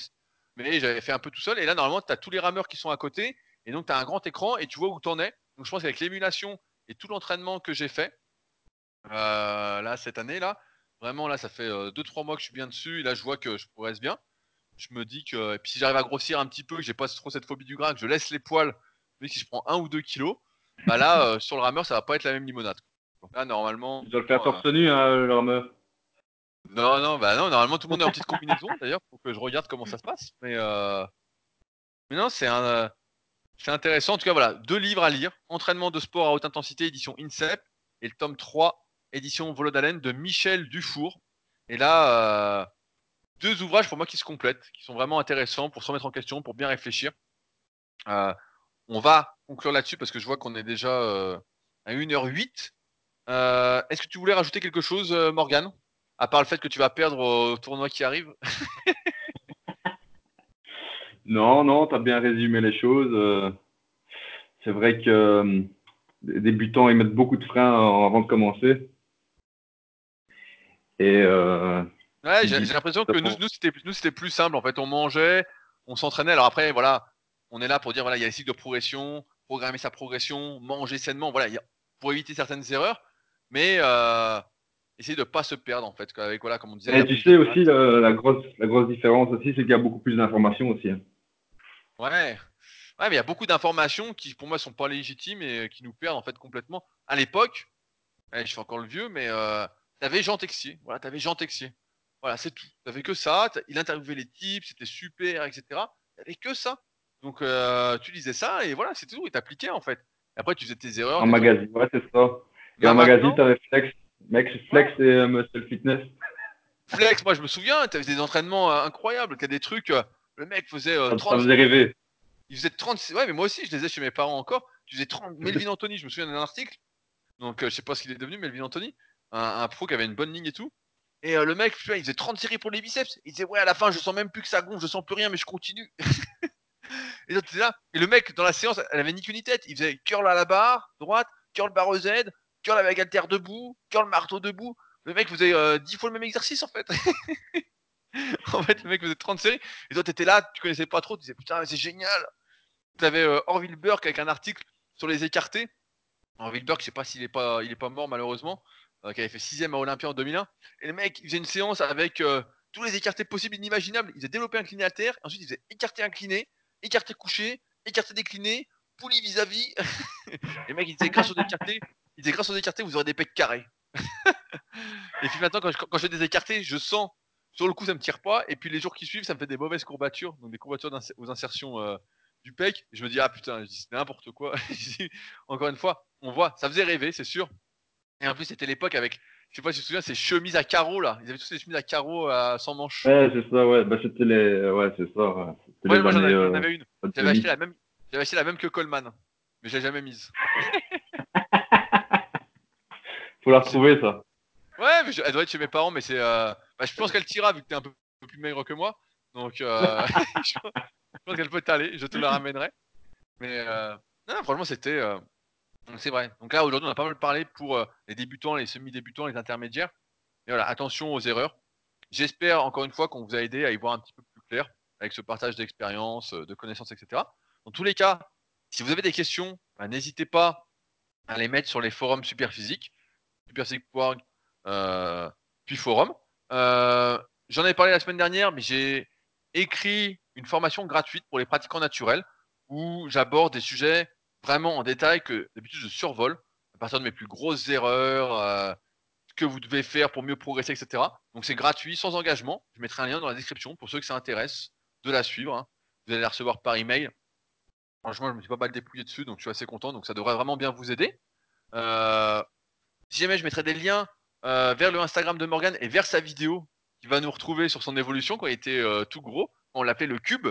[SPEAKER 1] Mais j'avais fait un peu tout seul. Et là, normalement, tu as tous les rameurs qui sont à côté. Et donc, tu as un grand écran et tu vois où tu en es. Donc, je pense qu'avec l'émulation et tout l'entraînement que j'ai fait, euh, là, cette année, là, vraiment, là, ça fait 2-3 euh, mois que je suis bien dessus. Et là, je vois que je progresse bien. Je me dis que, et puis si j'arrive à grossir un petit peu, que j'ai pas trop cette phobie du gras, que je laisse les poils, mais si je prends 1 ou 2 kilos, bah là, euh, sur le rameur, ça va pas être la même limonade. là, normalement.
[SPEAKER 2] Tu dois le faire torse nu, hein, le rameur.
[SPEAKER 1] Non, non, bah non, normalement tout le monde est en petite combinaison d'ailleurs, pour que je regarde comment ça se passe. Mais, mais non, c'est un, c'est intéressant. En tout cas, voilà, deux livres à lire Entraînement de sport à haute intensité, édition INSEP, et le tome 3 édition Volodalen de Michel Dufour. Et là, euh, deux ouvrages pour moi qui se complètent, qui sont vraiment intéressants pour se remettre en question, pour bien réfléchir. Euh, on va conclure là-dessus parce que je vois qu'on est déjà euh, à 1h08. Est-ce que tu voulais rajouter quelque chose, Morgan À part le fait que tu vas perdre au tournoi qui arrive? [LAUGHS]
[SPEAKER 2] Non, non, tu as bien résumé les choses. C'est vrai que les débutants, ils mettent beaucoup de freins avant de commencer. Et euh,
[SPEAKER 1] ouais, j'ai l'impression que nous, nous c'était plus simple. En fait, on mangeait, on s'entraînait. Alors après, voilà, on est là pour dire voilà, il y a les cycles de progression, programmer sa progression, manger sainement. Voilà, pour éviter certaines erreurs, mais euh, essayer de pas se perdre en fait. Avec voilà, comme on disait.
[SPEAKER 2] Et tu sais aussi la, grosse, la grosse différence aussi, c'est qu'il y a beaucoup plus d'informations aussi. Hein.
[SPEAKER 1] Ouais. Ouais, mais il y a beaucoup d'informations qui, pour moi, sont pas légitimes et qui nous perdent en fait complètement. À l'époque, je fais encore le vieux, mais euh, T'avais Jean Texier, voilà, t'avais Jean Texier. Voilà, c'est tout. T'avais que ça. Il interviewait les types, c'était super, etc. T'avais que ça. Donc euh, tu disais ça et voilà, c'était tout. Et t'appliquais en fait. Et après, tu faisais tes erreurs.
[SPEAKER 2] En magazine, ouais, c'est ça. Et en magazine, t'avais Flex. Mec, Flex et euh, Muscle Fitness.
[SPEAKER 1] Flex, moi je me souviens, t'avais des entraînements euh, incroyables. T'as des trucs. le mec faisait 30.
[SPEAKER 2] Ça faisait rêver.
[SPEAKER 1] Il faisait 30. Ouais, mais moi aussi, je les ai chez mes parents encore. Tu faisais 30. [LAUGHS] Melvin Anthony, je me souviens d'un article. Donc je sais pas ce qu'il est devenu, Melvin Anthony un, pro qui avait une bonne ligne et tout. Et euh, le mec, il faisait 30 séries pour les biceps. Il disait, ouais, à la fin, je sens même plus que ça gonfle, je sens plus rien, mais je continue. [LAUGHS] et, là. et le mec, dans la séance, elle avait ni queue ni tête. Il faisait curl à la barre, droite, curl barre Z, curl avec halter debout, curl marteau debout. Le mec faisait euh, 10 fois le même exercice, en fait. [LAUGHS] en fait, le mec faisait 30 séries. Et toi, t'étais là, tu connaissais pas trop, tu disais putain, c'est génial. T'avais euh, Orville Burke avec un article sur les écartés. Orville Burke, je sais pas s'il est pas, il est pas mort malheureusement, euh, qui avait fait 6 à Olympia en 2001. Et le mec, il faisait une séance avec euh, tous les écartés possibles, inimaginables. Il faisait développer incliné terre, ensuite il faisait écarté incliné, écarté couché, écarté décliné, poulie vis-à-vis. et le mec, il disait grâce aux écartés, il disait grâce écartés, vous aurez des pecs carrés. [LAUGHS] et puis maintenant, quand je, je fais des écartés, je sens sur le coup, ça me tire pas. Et puis les jours qui suivent, ça me fait des mauvaises courbatures, donc des courbatures aux insertions euh, du pec. je me dis, ah putain, c'est n'importe quoi. [LAUGHS] Encore une fois, on voit, ça faisait rêver, c'est sûr. Et en plus, c'était l'époque avec, je sais pas si tu te souviens, ces chemises à carreaux là. Ils avaient tous ces chemises à carreaux à, sans manches.
[SPEAKER 2] Ouais, c'est ça, ouais. Bah, c'était les. Ouais, c'est ça. Ouais,
[SPEAKER 1] ouais moi j'en avais, avais, une. J'avais acheté, la même... acheté la même que Coleman, mais je l'ai jamais mise. [LAUGHS]
[SPEAKER 2] Faut la retrouver, ça.
[SPEAKER 1] Ouais, mais elle doit être chez mes parents, mais c'est. Euh... Bah, je pense qu'elle tira vu que t'es un peu plus maigre que moi. Donc, euh... [LAUGHS] je pense qu'elle peut t'aller. Je te la ramènerai. Mais euh... non, franchement, c'était. C'est vrai. Donc là, aujourd'hui, on a pas mal parlé pour euh, les débutants, les semi-débutants, les intermédiaires. Et voilà, attention aux erreurs. J'espère encore une fois qu'on vous a aidé à y voir un petit peu plus clair avec ce partage d'expérience, euh, de connaissances, etc. Dans tous les cas, si vous avez des questions, bah, n'hésitez pas à les mettre sur les forums Superphysique, superphysique.org, euh, puis forum. Euh, j'en ai parlé la semaine dernière, mais j'ai écrit une formation gratuite pour les pratiquants naturels où j'aborde des sujets vraiment en détail que d'habitude je survole à partir de mes plus grosses erreurs, euh, ce que vous devez faire pour mieux progresser, etc. Donc c'est gratuit, sans engagement. Je mettrai un lien dans la description pour ceux que ça intéresse de la suivre. Hein. Vous allez la recevoir par email. Franchement, je me suis pas mal dépouillé dessus, donc je suis assez content. Donc ça devrait vraiment bien vous aider. Euh, si jamais je mettrai des liens euh, vers le Instagram de Morgan et vers sa vidéo qui va nous retrouver sur son évolution quand il était euh, tout gros. On l'appelait le cube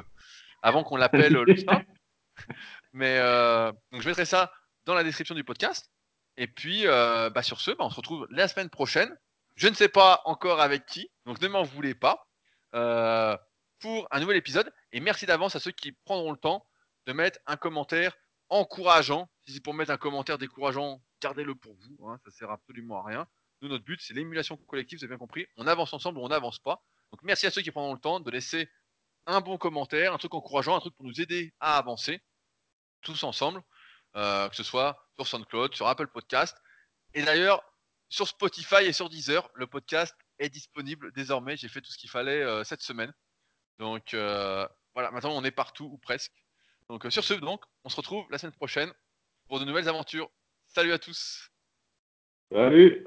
[SPEAKER 1] avant qu'on l'appelle le. [LAUGHS] Mais euh, donc je mettrai ça dans la description du podcast. Et puis bah, sur ce, bah, on se retrouve la semaine prochaine. Je ne sais pas encore avec qui, donc ne m'en voulez pas, pour un nouvel épisode. Et merci d'avance à ceux qui prendront le temps de mettre un commentaire encourageant. Si c'est pour mettre un commentaire décourageant, gardez-le pour vous, hein, ça sert absolument à rien. Nous, notre but, c'est l'émulation collective, vous avez bien compris. On avance ensemble ou on n'avance pas. Donc merci à ceux qui prendront le temps de laisser un bon commentaire, un truc encourageant, un truc pour nous aider à avancer, tous ensemble, euh, que ce soit sur SoundCloud, sur Apple Podcast. Et d'ailleurs, sur Spotify et sur Deezer, le podcast est disponible désormais. J'ai fait tout ce qu'il fallait euh, cette semaine. Donc euh, voilà, maintenant on est partout ou presque. Donc sur ce, on se retrouve la semaine prochaine pour de nouvelles aventures. Salut à tous.
[SPEAKER 2] Salut